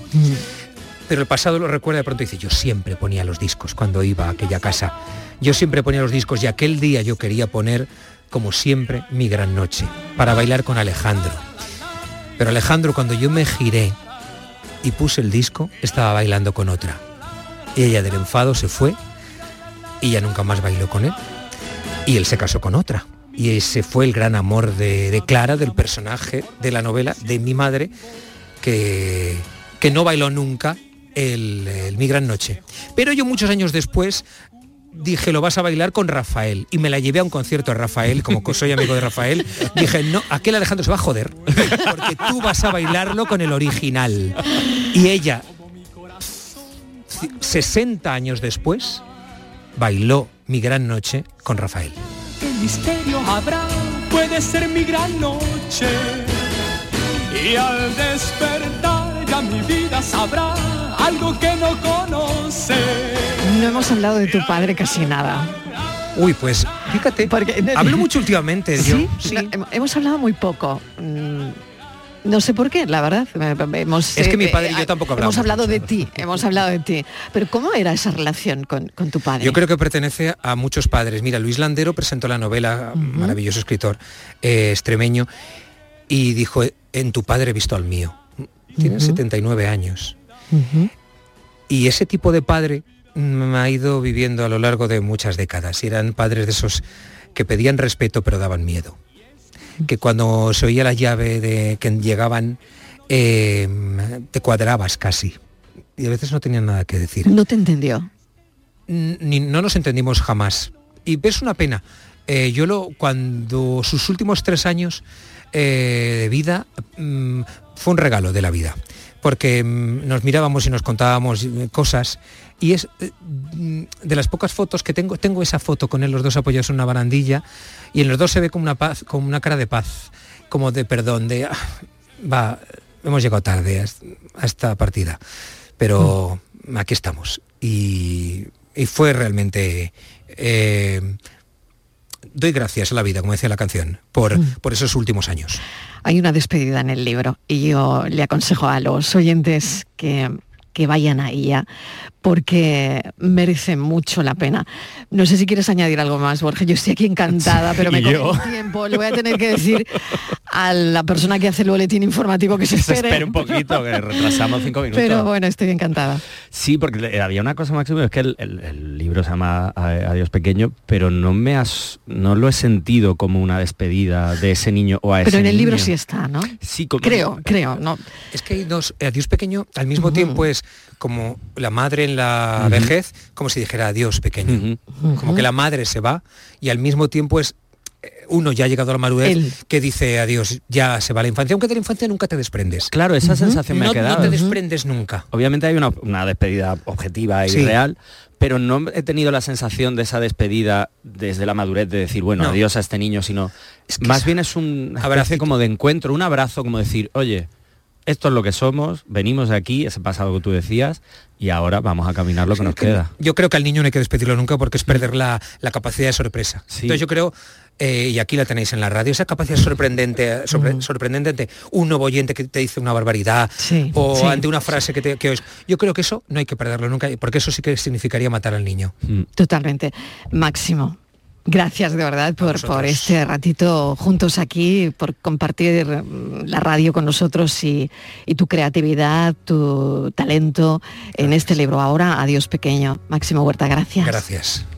pero el pasado lo recuerda de pronto y dice, yo siempre ponía los discos cuando iba a aquella casa. Yo siempre ponía los discos y aquel día yo quería poner, como siempre, mi gran noche, para bailar con Alejandro. Pero Alejandro, cuando yo me giré y puse el disco, estaba bailando con otra. Y ella del enfado se fue y ya nunca más bailó con él. Y él se casó con otra. Y ese fue el gran amor de, de Clara, del personaje de la novela, de mi madre, que, que no bailó nunca el, Mi Gran Noche. Pero yo muchos años después dije, lo vas a bailar con Rafael. Y me la llevé a un concierto a Rafael, como soy amigo de Rafael. Dije, no, aquel Alejandro se va a joder, porque tú vas a bailarlo con el original. Y ella, c- 60 años después, bailó Mi Gran Noche con Rafael. ¿Qué misterio habrá? Puede ser mi gran noche. Y al despertar ya mi vida sabrá algo que no conoce. No hemos hablado de tu padre casi nada. Uy, pues fíjate, hablo mucho últimamente. yo. ¿Sí? No, hem- hemos hablado muy poco. Mm, No sé por qué, la verdad. Hemos, es que mi padre y yo tampoco hablamos. Hemos hablado de ti, hemos hablado de ti. Pero ¿cómo era esa relación con, tu padre? Yo creo que pertenece a muchos padres. Mira, Luis Landero presentó la novela, maravilloso escritor eh, extremeño, y dijo, en tu padre he visto al mío. Tiene 79 años. Y ese tipo de padre me ha ido viviendo a lo largo de muchas décadas. Y eran padres de esos que pedían respeto pero daban miedo que cuando se oía la llave de que llegaban, eh, te cuadrabas casi. Y a veces no tenían nada que decir. No te entendió. Ni, no nos entendimos jamás. Y es una pena. Eh, yo lo, cuando sus últimos tres años eh, de vida mm, fue un regalo de la vida porque mm, nos mirábamos y nos contábamos cosas y es mm, de las pocas fotos que tengo, tengo esa foto con él los dos apoyados en una barandilla y en los dos se ve como una paz, como una cara de paz, como de perdón, de ah, va, hemos llegado tarde a, esta partida, pero aquí estamos. Y, fue realmente eh, doy gracias a la vida, como decía la canción, por, por esos últimos años. Hay una despedida en el libro y yo le aconsejo a los oyentes que que vayan a ella porque merece mucho la pena. No sé si quieres añadir algo más, Borges. Yo estoy aquí encantada, pero me coge un tiempo. Le voy a tener que decir a la persona que hace el boletín informativo que se espere. Se espere un poquito, que retrasamos cinco minutos. Pero bueno, estoy encantada. Sí, porque había una cosa, Máximo, es que el, libro se llama Adiós Pequeño, pero no me has, no lo he sentido como una despedida de ese niño o a ese Pero en el libro sí está, ¿no? Sí, creo, creo. No. Es que hay dos, Adiós Pequeño al mismo tiempo es como la madre en la vejez, como si dijera adiós pequeño. Como que la madre se va y al mismo tiempo es eh, uno ya ha llegado a la madurez que dice adiós, ya se va la infancia, aunque de la infancia nunca te desprendes. Claro, esa sensación me no, ha quedado. No te desprendes nunca. Obviamente hay una, despedida objetiva y real, pero no he tenido la sensación de esa despedida desde la madurez de decir, bueno, adiós a este niño, sino más bien es un abrazo como de encuentro, un abrazo como decir, oye, esto es lo que somos, venimos de aquí, ese pasado que tú decías, y ahora vamos a caminar lo que nos queda. Yo creo que al niño no hay que despedirlo nunca porque es perder la, capacidad de sorpresa. Entonces yo creo, eh, y aquí la tenéis en la radio, esa capacidad sorprendente, sorprendente ante un nuevo oyente que te dice una barbaridad o ante una frase que te que Yo creo que eso no hay que perderlo nunca, porque eso sí que significaría matar al niño. Mm. Totalmente. Máximo. Gracias de verdad por, por, este ratito juntos aquí, por compartir la radio con nosotros y, y, tu creatividad, tu talento en este libro. Ahora, adiós pequeño. Máximo Huerta, gracias. Gracias.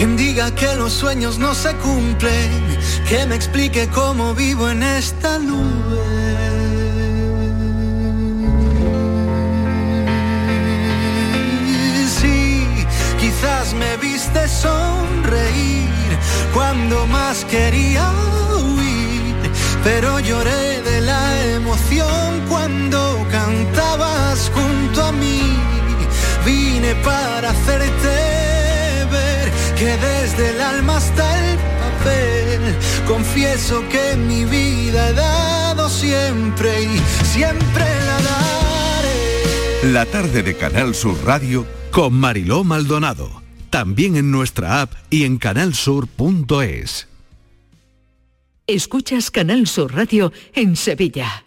quien diga que los sueños no se cumplen, que me explique cómo vivo en esta nube. Sí, quizás me viste sonreír cuando más quería huir, pero lloré de la emoción cuando cantabas junto a mí. Vine para hacerte que desde el alma hasta el papel confieso que mi vida he dado siempre y siempre la daré. La tarde de Canal Sur Radio con Mariló Maldonado. También en nuestra app y en canalsur.es. Escuchas Canal Sur Radio en Sevilla.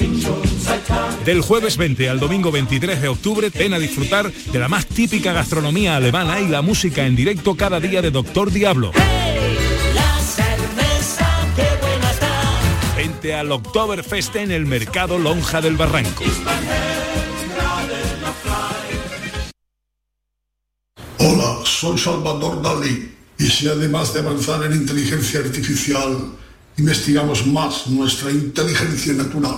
Del jueves 20 al domingo 23 de octubre, ven a disfrutar de la más típica gastronomía alemana y la música en directo cada día de Doctor Diablo. Vente al Oktoberfest en el mercado Lonja del Barranco. Hola, soy Salvador Dalí. Y si además de avanzar en inteligencia artificial, investigamos más nuestra inteligencia natural,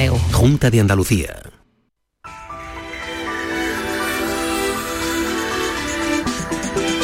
Junta de Andalucía.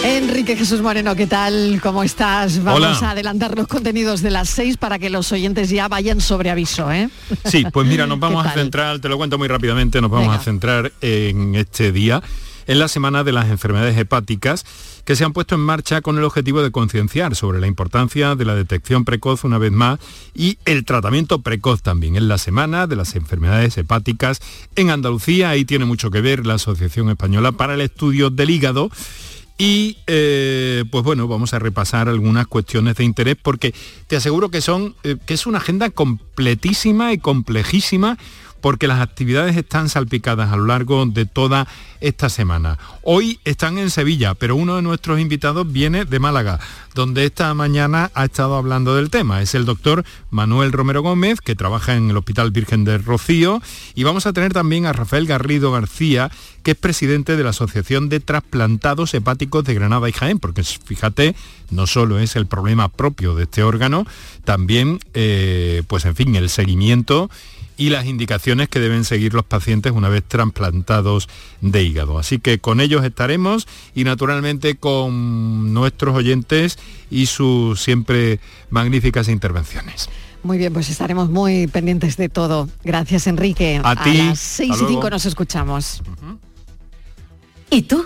Enrique Jesús Moreno, ¿qué tal? ¿Cómo estás? Vamos Hola. a adelantar los contenidos de las seis para que los oyentes ya vayan sobre aviso, ¿eh? Sí, pues mira, nos vamos ¿Qué a centrar, te lo cuento muy rápidamente, nos vamos Venga. a centrar en este día, en la semana de las enfermedades hepáticas, que se han puesto en marcha con el objetivo de concienciar sobre la importancia de la detección precoz una vez más y el tratamiento precoz también. En la semana de las enfermedades hepáticas en Andalucía, ahí tiene mucho que ver la Asociación Española para el Estudio del Hígado. Y eh, pues bueno, vamos a repasar algunas cuestiones de interés porque te aseguro que son eh, que es una agenda completísima y complejísima porque las actividades están salpicadas a lo largo de toda esta semana. Hoy están en Sevilla, pero uno de nuestros invitados viene de Málaga, donde esta mañana ha estado hablando del tema. Es el doctor Manuel Romero Gómez, que trabaja en el Hospital Virgen del Rocío, y vamos a tener también a Rafael Garrido García, que es presidente de la Asociación de Trasplantados Hepáticos de Granada y Jaén, porque fíjate, no solo es el problema propio de este órgano, también, eh, pues en fin, el seguimiento y las indicaciones que deben seguir los pacientes una vez trasplantados de hígado. Así que con ellos estaremos y naturalmente con nuestros oyentes y sus siempre magníficas intervenciones. Muy bien, pues estaremos muy pendientes de todo. Gracias, Enrique. A ti, las seis hasta y cinco luego. nos escuchamos. ¿Y tú?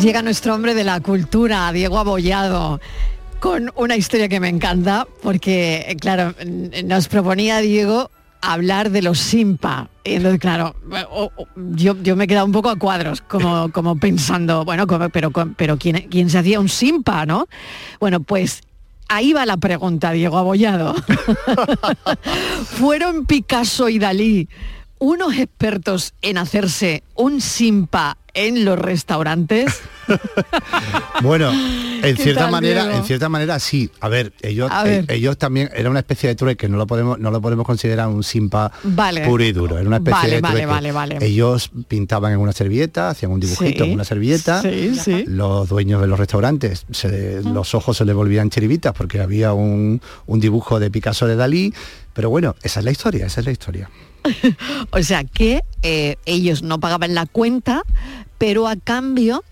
Llega nuestro hombre de la cultura, Diego Abollado, con una historia que me encanta, porque, claro, nos proponía Diego hablar de los Simpa. Y entonces, claro, yo, yo me he quedado un poco a cuadros, como, como pensando, bueno, como- pero, pero ¿quién, ¿quién se hacía un Simpa, no? Bueno, pues ahí va la pregunta, Diego Abollado. ¿Fueron Picasso y Dalí unos expertos en hacerse un Simpa en los restaurantes. bueno, en cierta manera, en cierta manera sí. A ver, ellos, eh, ellos también era una especie de trueque, no lo podemos, no lo podemos considerar un simpa puro y duro. Era una especie de trueque. Vale, vale, ellos pintaban en una servilleta, hacían un dibujito en una servilleta. Los dueños de los restaurantes, los ojos se les volvían chiribitas porque había un, un dibujo de Picasso de Dalí. Pero bueno, esa es la historia, esa es la historia. o sea que eh, ellos no pagaban la cuenta, pero a cambio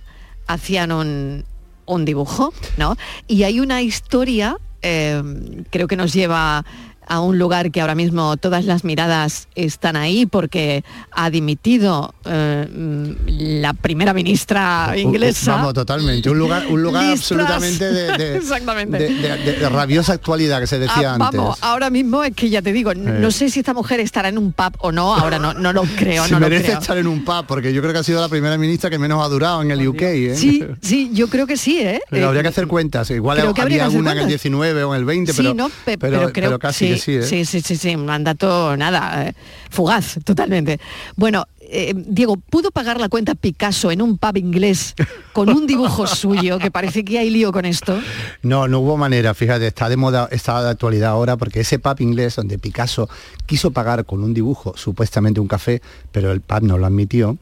hacían un, dibujo, ¿no? Y hay una historia, eh, creo que nos lleva a un lugar que ahora mismo todas las miradas están ahí porque ha dimitido eh, la primera ministra inglesa. Vamos, totalmente. Un lugar, un lugar absolutamente de, rabiosa actualidad que se decía ah, antes. Vamos, ahora mismo es que ya te digo, no sé si esta mujer estará en un pub o no, ahora no, no lo creo. no merece estar en un pub, porque yo creo que ha sido la primera ministra que menos ha durado en el UK. ¿eh? Sí, sí, yo creo que sí, ¿eh? Pero habría que hacer cuentas. Igual había una en el 19 o en el 20, pero, no, pero, creo, casi ¿eh? sí, sí, sí, sí, un mandato, nada, eh, fugaz, totalmente. Bueno, eh, Diego, ¿pudo pagar la cuenta Picasso en un pub inglés con un dibujo suyo? Que parece que hay lío con esto. No, no hubo manera, fíjate, está de moda, está de actualidad ahora, porque ese pub inglés donde Picasso quiso pagar con un dibujo, supuestamente un café, pero el pub no lo admitió,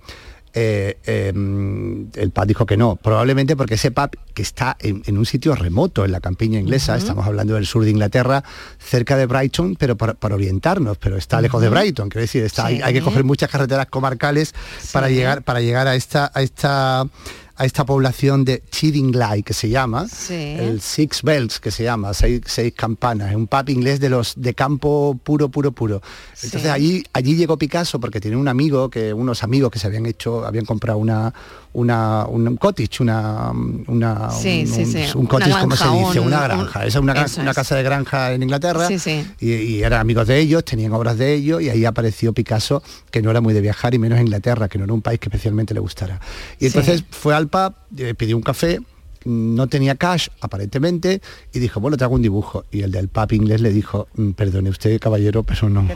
eh, em, el pub dijo que no, probablemente porque ese pub que está en, un sitio remoto en la campiña inglesa, estamos hablando del sur de Inglaterra, cerca de Brighton, pero para, orientarnos, pero está lejos de Brighton, quiero decir, está, hay, hay, que coger muchas carreteras comarcales para llegar, para llegar a esta, a esta a esta población de Chidingley, que se llama, el Six Bells, que se llama, seis, seis campanas, un pub inglés de los de campo puro, puro, puro. Entonces allí, allí llegó Picasso porque tiene un amigo, que unos amigos que se habían hecho, habían comprado una, una, un cottage, una, una un, cottage, como se dice, una granja. Esa es una, una, casa de granja en Inglaterra. Y, y, eran amigos de ellos, tenían obras de ellos y ahí apareció Picasso, que no era muy de viajar y menos Inglaterra, que no era un país que especialmente le gustara. Y entonces fue al pub, eh, pidió un café no tenía cash, aparentemente, y dijo, bueno, te hago un dibujo. Y el del pub inglés le dijo, mm, perdone usted, caballero, pero no.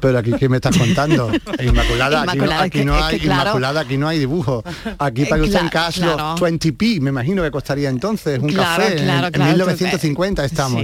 Pero aquí, ¿qué me estás contando? Inmaculada, aquí, no, hay, Inmaculada, aquí no hay dibujo. Aquí para usted en cash 20p, me imagino que costaría entonces un café. en, 1950 estamos.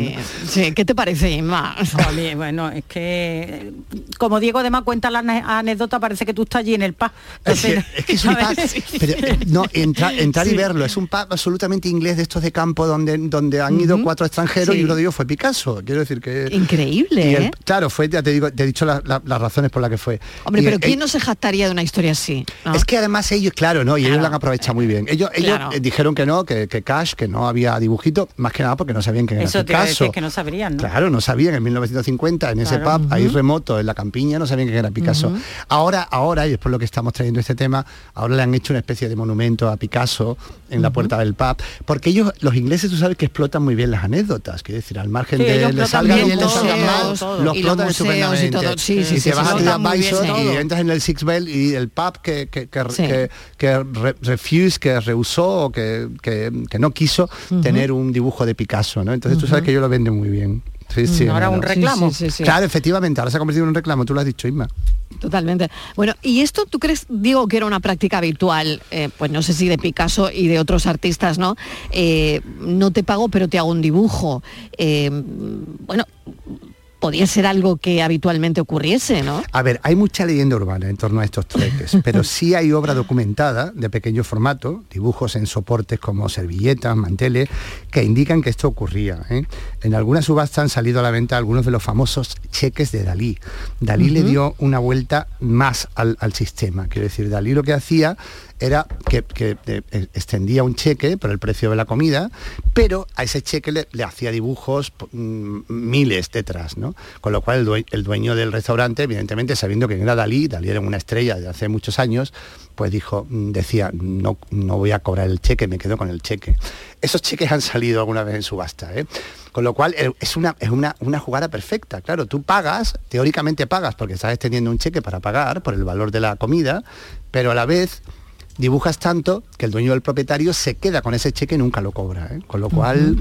Sí, ¿qué te parece, Inma? bueno, es que como Diego además cuenta la anécdota, parece que tú estás allí en el pub. es que, es, un pub, pero, eh, no, entrar y verlo, es un pub absolutamente inglés de estos de campo donde, donde han ido cuatro extranjeros y uno de ellos fue Picasso. Quiero decir que... Increíble, ¿eh? Claro, fue, ya te digo, te he dicho las razones por las que fue. Hombre, pero ¿quién no se jactaría de una historia así? Es que además ellos, claro, ¿no? Y ellos lo han aprovechado muy bien. Ellos, ellos eh, dijeron que no, que, que, Cash, que no había dibujito, más que nada porque no sabían que era Eso Picasso. que no sabrían, ¿no? Claro, no sabían en 1950, en ese pub, ahí remoto, en la campiña, no sabían que era Picasso. Ahora, ahora, y es por lo que estamos trayendo este tema, ahora le han hecho una especie de monumento a Picasso en la puerta del pub, porque ellos los ingleses tú sabes que explotan muy bien las anécdotas, quiero decir, al margen de le salga bien, le salga mal, lo explotan estupendamente. Y, sí, sí, y te vas a Bison y entras en el Six Bell y el pub que, que, que, que, refuse, que rehusó o que, que, no quiso tener un dibujo de Picasso, ¿no? Entonces tú sabes que ellos lo venden muy bien. Sí, sí, ahora un reclamo. claro, efectivamente, ahora se ha convertido en un reclamo, tú lo has dicho, Isma. Totalmente. Bueno, ¿y esto tú crees, digo, que era una práctica habitual, eh, pues no sé si de Picasso y de otros artistas, ¿no? Eh, no te pago, pero te hago un dibujo. Eh, bueno, podía ser algo que habitualmente ocurriese, ¿no? A ver, hay mucha leyenda urbana en torno a estos treques, pero sí hay obra documentada de pequeño formato, dibujos en soportes como servilletas, manteles, que indican que esto ocurría. ¿eh? En algunas subastas han salido a la venta algunos de los famosos cheques de Dalí. Dalí le dio una vuelta más al, al sistema. Quiero decir, Dalí lo que hacía era que, eh, extendía un cheque por el precio de la comida, pero a ese cheque le, hacía dibujos mm, miles detrás, ¿no? Con lo cual el dueño, del restaurante, evidentemente sabiendo que era Dalí, Dalí era una estrella de hace muchos años, pues dijo, mm, decía, no, no voy a cobrar el cheque, me quedo con el cheque. Esos cheques han salido alguna vez en subasta, ¿eh? Con lo cual es, una, es una, una jugada perfecta. Claro, tú pagas, teóricamente pagas porque estás extendiendo un cheque para pagar por el valor de la comida, pero a la vez dibujas tanto que el dueño del propietario se queda con ese cheque y nunca lo cobra. ¿eh? Con lo cual,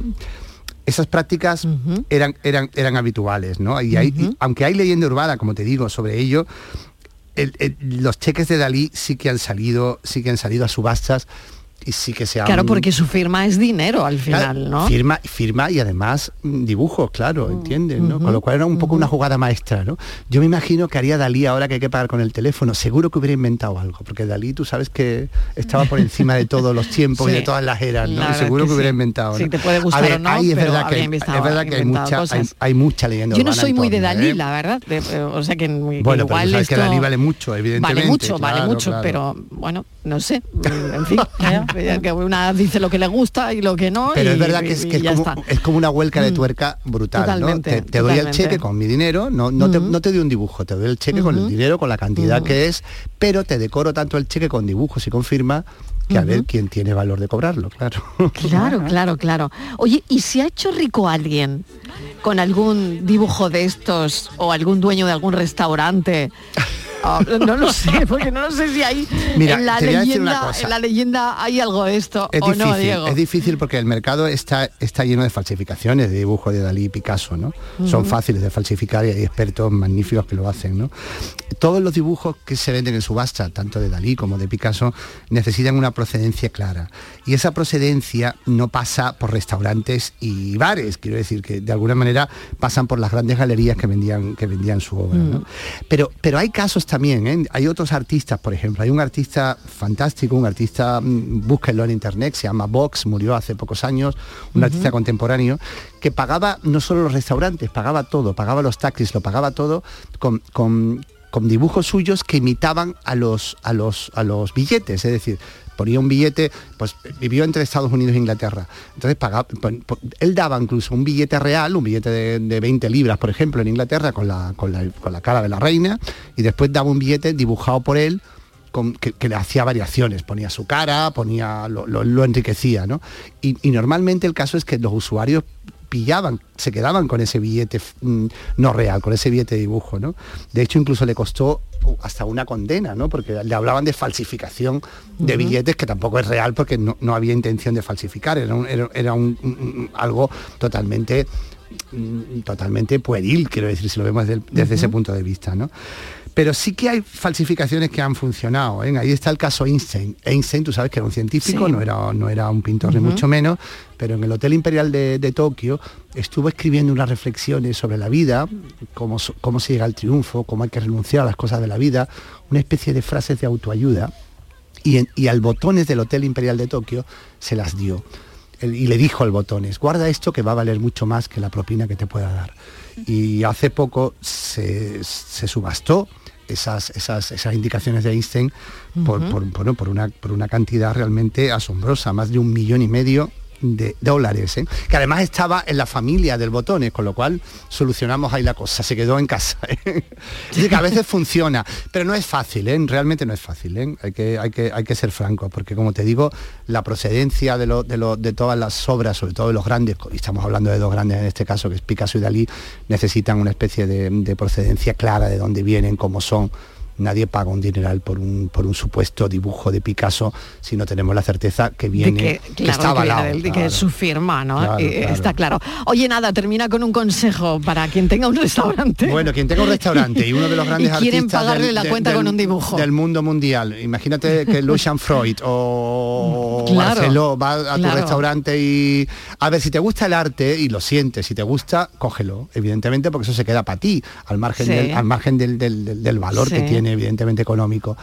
esas prácticas eran, eran, eran habituales, ¿no? Y aunque hay leyenda urbana, como te digo, sobre ello, los cheques de Dalí sí que han salido, sí que han salido a subastas y sí que se Claro, porque su firma es dinero al final, ¿no? Firma, firma y además mm, dibujos, claro, mm, ¿entiendes? ¿no? Con lo cual era un poco una jugada maestra, ¿no? Yo me imagino que haría Dalí ahora que hay que pagar con el teléfono, seguro que hubiera inventado algo, porque Dalí tú sabes que estaba por encima de todos los tiempos y de todas las eras, ¿no? Y seguro que, hubiera inventado. Sí, te puede gustar o no, es verdad que, es verdad que hay mucha, hay, mucha leyenda Yo no soy muy de Dalí, ¿eh? la verdad. o sea que, bueno, igual pero que Dalí vale mucho, evidentemente. Vale mucho, vale mucho, pero bueno, no sé, en fin, que una dice lo que le gusta y lo que no. Pero es verdad que, es, es, como, una huelca de mm. tuerca brutal. Te, doy el cheque con mi dinero, no, no, te, no, te, doy un dibujo, te doy el cheque con el dinero, con la cantidad que es, pero te decoro tanto el cheque con dibujos y con firma que a ver quién tiene valor de cobrarlo, claro. Claro, claro, claro. Oye, ¿y si ha hecho rico alguien con algún dibujo de estos o algún dueño de algún restaurante? Ah, no lo sé, porque no lo sé si hay en, la leyenda, en la leyenda hay algo de esto es o difícil, no, Diego. Es difícil porque el mercado está, está lleno de falsificaciones de dibujos de Dalí y Picasso, ¿no? Son fáciles de falsificar y hay expertos magníficos que lo hacen, ¿no? Todos los dibujos que se venden en subasta, tanto de Dalí como de Picasso, necesitan una procedencia clara. Y esa procedencia no pasa por restaurantes y bares, quiero decir que de alguna manera pasan por las grandes galerías que vendían, que vendían su obra. ¿no? Pero, pero hay casos también, ¿eh? hay otros artistas, por ejemplo, hay un artista fantástico, un artista, mm, búsquenlo en internet, se llama Vox, murió hace pocos años, un artista contemporáneo, que pagaba no solo los restaurantes, pagaba todo, pagaba los taxis, lo pagaba todo con, con dibujos suyos que imitaban a los, a los, a los billetes, es decir, ponía un billete, pues vivió entre Estados Unidos e Inglaterra. Entonces pagaba, él daba incluso un billete real, un billete de, 20 libras, por ejemplo, en Inglaterra, con la, con la, cara de la reina, y después daba un billete dibujado por él con, que, le hacía variaciones, ponía su cara, ponía lo, enriquecía, ¿no? Y, normalmente el caso es que los usuarios pillaban, se quedaban con ese billete mm, no real, con ese billete de dibujo, ¿no? De hecho, incluso le costó hasta una condena, ¿no? Porque le hablaban de falsificación de billetes, que tampoco es real porque no, había intención de falsificar, era, era, un, algo totalmente mm, totalmente pueril, quiero decir, si lo vemos desde, ese punto de vista, ¿no? Pero sí que hay falsificaciones que han funcionado. ¿eh? Ahí está el caso Einstein. Einstein, tú sabes que era un científico, no, era, no era un pintor ni mucho menos, pero en el Hotel Imperial de, Tokio estuvo escribiendo unas reflexiones sobre la vida, cómo, cómo se llega al triunfo, cómo hay que renunciar a las cosas de la vida, una especie de frases de autoayuda. Y, y al botones del Hotel Imperial de Tokio se las dio. y le dijo al botones, guarda esto que va a valer mucho más que la propina que te pueda dar. Y hace poco se, se subastó esas, esas, esas indicaciones de Einstein por, por, una, por una cantidad realmente asombrosa, más de un millón y medio de dólares, ¿eh? que además estaba en la familia del botones, con lo cual solucionamos ahí la cosa, se quedó en casa. ¿eh? que a veces funciona, pero no es fácil, ¿eh? realmente no es fácil, ¿eh? hay, que, hay, que, hay que ser franco, porque como te digo, la procedencia de, lo, de, lo, de todas las obras, sobre todo de los grandes, y estamos hablando de dos grandes en este caso, que es Picasso y Dalí, necesitan una especie de, de procedencia clara de dónde vienen, cómo son nadie paga un dineral por un, por un supuesto dibujo de Picasso si no tenemos la certeza que viene, que, está avalado. Que, es su firma, ¿no? Eh, está claro. Oye, nada, termina con un consejo para quien tenga un restaurante. Bueno, quien tenga un restaurante y uno de los grandes y quieren pagarle la cuenta con un dibujo. Del mundo mundial. Imagínate que Lucian Freud o Marcelo va a tu restaurante y a ver si te gusta el arte y lo sientes, si te gusta, cógelo, evidentemente, porque eso se queda para ti, al margen del, al margen del, del, valor que tiene evidentemente económico.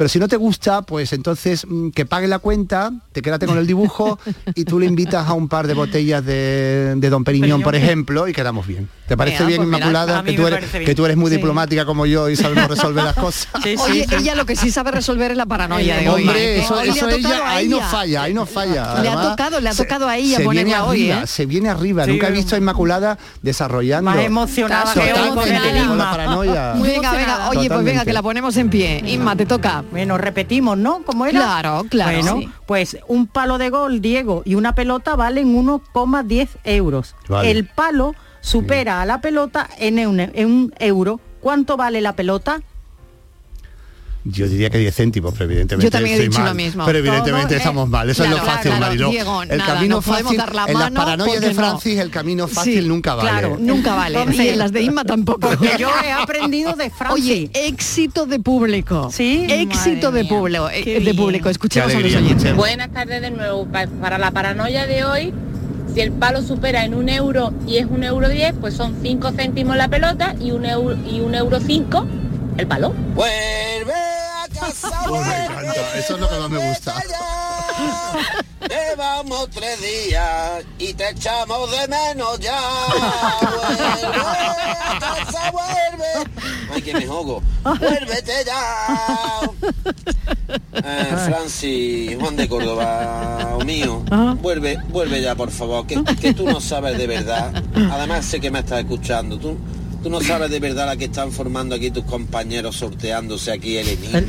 Pero si no te gusta, pues entonces mm, que pague la cuenta, te quédate con el dibujo y tú le invitas a un par de botellas de, Don Periñón, por ejemplo, y quedamos bien. ¿Te parece bien, pues Inmaculada? Que tú, eres, que tú eres muy diplomática como yo y sabemos resolver las cosas. Oye, ella lo que sí sabe resolver es la paranoia de hoy. Hombre, eso, ella, ahí no falla, ahí no falla. le ha tocado, le ha tocado a ella ponerla hoy. ¿eh? Se viene arriba, nunca he visto a Inmaculada desarrollando. Más emocionada que con la paranoia. Venga, venga, oye, pues venga, que la ponemos en pie. Inma, te toca. Bueno, repetimos, ¿no? ¿Cómo era? Claro, claro. Bueno, pues un palo de gol, Diego, y una pelota valen 1,10 euros. El palo supera a la pelota en un, en un euro. ¿Cuánto vale la pelota? Yo diría que 10 céntimos, pero evidentemente Yo también he dicho mal. lo mismo. Pero evidentemente Todo, estamos mal. Eso es lo fácil, claro, Mariló. Diego, el nada, camino no fácil, dar la en las paranoias de no. Francis, el camino fácil Sí, nunca vale. Claro, nunca vale. Entonces- y en las de Inma tampoco. Porque yo he aprendido de Francis. Oye, éxito de público. Sí, Éxito madre de público. eh, qué de público. Escuchemos a los oyentes. Buenas tardes de nuevo. Pa- Para la paranoia de hoy, si el palo supera en un euro y es un euro 10, pues son 5 céntimos la pelota y un euro y un euro 5 el palo. Vuelve a casa, Oh, me encanta. Eso es lo que más me gusta. Llevamos tres días y te echamos de menos ya. Vuelve a casa, vuelve. Ay, que me jogo. Vuélvete ya. Eh, Francis, Juan de Córdoba, o mío, vuelve, vuelve ya, por favor, que, que tú no sabes de verdad. Además sé que me estás escuchando. Tú, tú no sabes de verdad la que están formando aquí tus compañeros sorteándose aquí el enigma.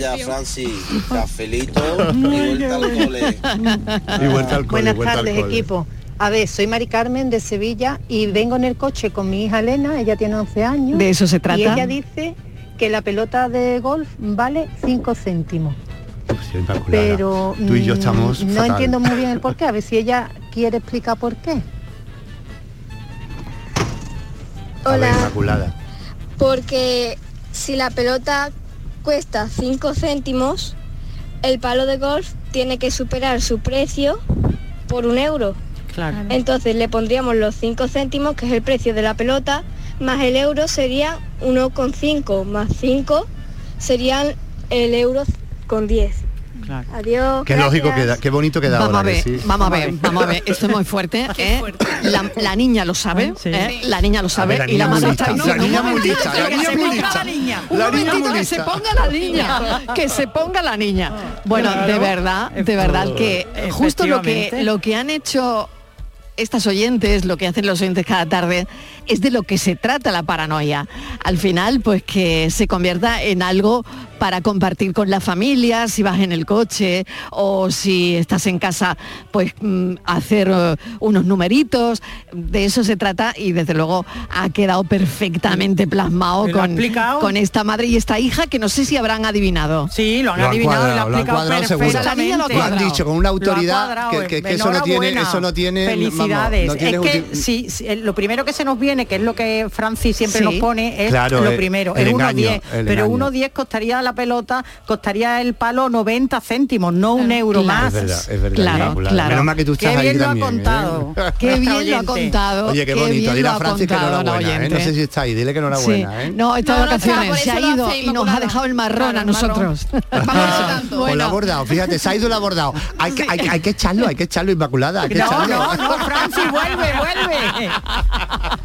Ya, Francis. Cafelito y vuelta al cole. Y vuelta al cole, Buenas vuelta al tardes, cole. equipo. A ver, soy Mari Carmen de Sevilla y vengo en el coche con mi hija Elena, ella tiene 11 años. De eso se trata. Y ella dice que la pelota de golf vale 5 céntimos. Pero Tú y yo mm, estamos no fatal. entiendo muy bien el por qué. A ver si ella quiere explicar por qué. A ver, Hola. Inmaculada. Porque si la pelota cuesta 5 céntimos, el palo de golf tiene que superar su precio por un euro. Claro. Entonces le pondríamos los 5 céntimos, que es el precio de la pelota, más el euro sería 1,5, más 5 serían el euro con 10. Adiós. Qué lógico queda, qué bonito queda Vamos a ahora. ver, que sí. vamos a ver, vamos a ver. Esto es muy fuerte. ¿eh? La, la niña lo sabe, ¿eh? la niña lo sabe ver, la y la niña madre está diciendo, la niña "Un muy momentito, lista, la que niña se muy ponga lista. la niña, La un momentito que se lista". ponga la niña, que se ponga la niña. Bueno, de verdad, de verdad que justo lo que lo que han hecho estas oyentes, lo que hacen los oyentes cada tarde, es de lo que se trata la paranoia. Al final, pues que se convierta en algo para compartir con la familia, si vas en el coche o si estás en casa, pues mm, hacer eh, unos numeritos. De eso se trata y desde luego ha quedado perfectamente plasmado Y con, con esta madre y esta hija que no sé si habrán adivinado. Sí, lo han Lo han adivinado y lo cuadrado, han lo han explicado perfectamente. Lo Lo han dicho con una autoridad cuadrado, que, que- que eso no tiene, eso no tiene. vamos, Felicidades. no tiene es que uti- sí, sí, eh, lo primero que se nos viene, que es lo que Francis siempre Sí. nos pone, es Claro, lo primero, el el engaño, 1.10. el Pero engaño. 1.10 costaría la pelota, costaría el palo 90 céntimos, no un euro Claro. más. Es verdad, es verdad. Claro, claro. Menos mal que tú estás Qué ahí bien lo ha ¿eh? contado. Qué bien lo ha contado. Oye, qué, bonito. bien Dile lo a ha Francis que contado la enhorabuena, ¿eh? No sé si está ahí, dile que enhorabuena, Sí. ¿eh? No, está de No, no está, vacaciones, se ha ido y nos ha dejado el marrón a nosotros. Pues lo ha bordado, fíjate, se ha ido el abordado. Hay que, hay, que- hay que echarlo, hay que echarlo, Inmaculada. Hay que No, echarlo. no, no, Francis, vuelve, vuelve.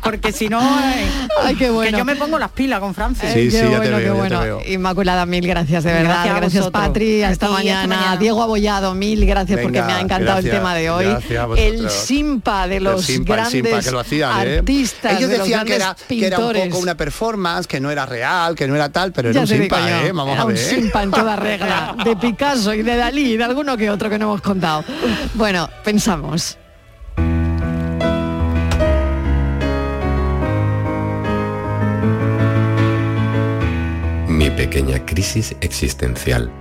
Porque si no, eh, Ay, qué bueno. que yo me pongo las pilas con Francis. Sí, qué sí, ya te bueno, veo, qué ya te bueno. veo. Inmaculada, mil gracias, de verdad. Gracias Gracias. Patri. Hasta mañana. Diego Abollado, mil gracias porque me ha encantado el tema de hoy. el simpa de los Simpa, grandes Simpa, que lo hacían, ¿eh? artistas, Ellos de los decían que era, grandes que era un pintores. poco una performance, que no era real, que no era tal, pero era Ya un Simpa, ¿eh? Vamos era a un ver. simpa en toda regla, de Picasso y de Dalí y de alguno que otro que no hemos contado. Bueno, pensamos. Pequeña crisis existencial.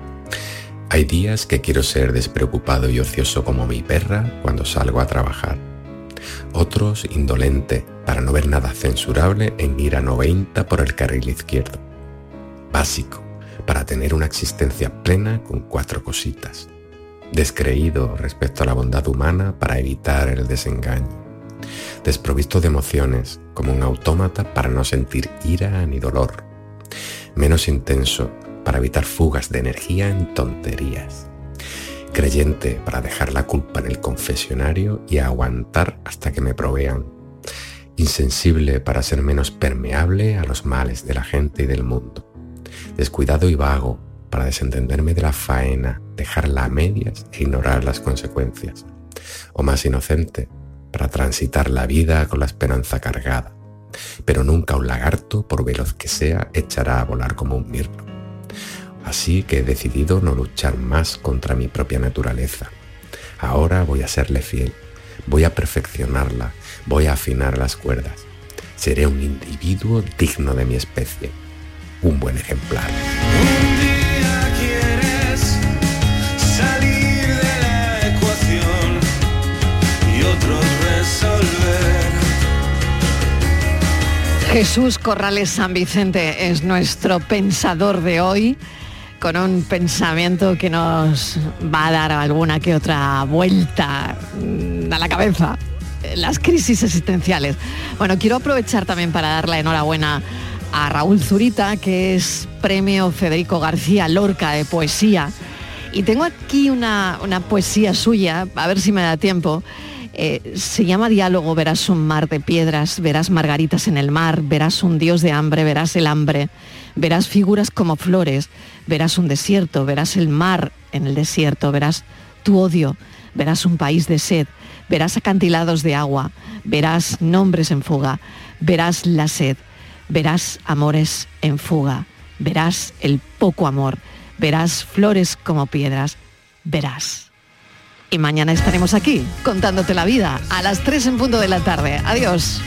Hay días que quiero ser despreocupado y ocioso como mi perra cuando salgo a trabajar. Otros indolente para no ver nada censurable en ir a 90 por el carril izquierdo. Básico para tener una existencia plena con cuatro cositas. Descreído respecto a la bondad humana para evitar el desengaño. Desprovisto de emociones como un autómata para no sentir ira ni dolor menos intenso para evitar fugas de energía en tonterías. Creyente para dejar la culpa en el confesionario y aguantar hasta que me provean. Insensible para ser menos permeable a los males de la gente y del mundo. Descuidado y vago para desentenderme de la faena, dejarla a medias e ignorar las consecuencias. O más inocente para transitar la vida con la esperanza cargada pero nunca un lagarto, por veloz que sea, echará a volar como un mirlo. Así que he decidido no luchar más contra mi propia naturaleza. Ahora voy a serle fiel, voy a perfeccionarla, voy a afinar las cuerdas. seré un individuo digno de mi especie, un buen ejemplar. Jesús Corrales San Vicente es nuestro pensador de hoy, con un pensamiento que nos va a dar alguna que otra vuelta mm, a la cabeza. Las crisis existenciales. Bueno, quiero aprovechar también para dar la enhorabuena a Raúl Zurita, que es premio Federico García Lorca de poesía. Y tengo aquí una, una poesía suya, a ver si me da tiempo. Eh, se llama Diálogo, verás un mar de piedras, verás margaritas en el mar, verás un dios de hambre, verás el hambre, verás figuras como flores, verás un desierto, verás el mar en el desierto, verás tu odio, verás un país de sed, verás acantilados de agua, verás nombres en fuga, verás la sed, verás amores en fuga, verás el poco amor, verás flores como piedras, verás. Y mañana estaremos aquí contándote la vida a las 3 en punto de la tarde. Adiós.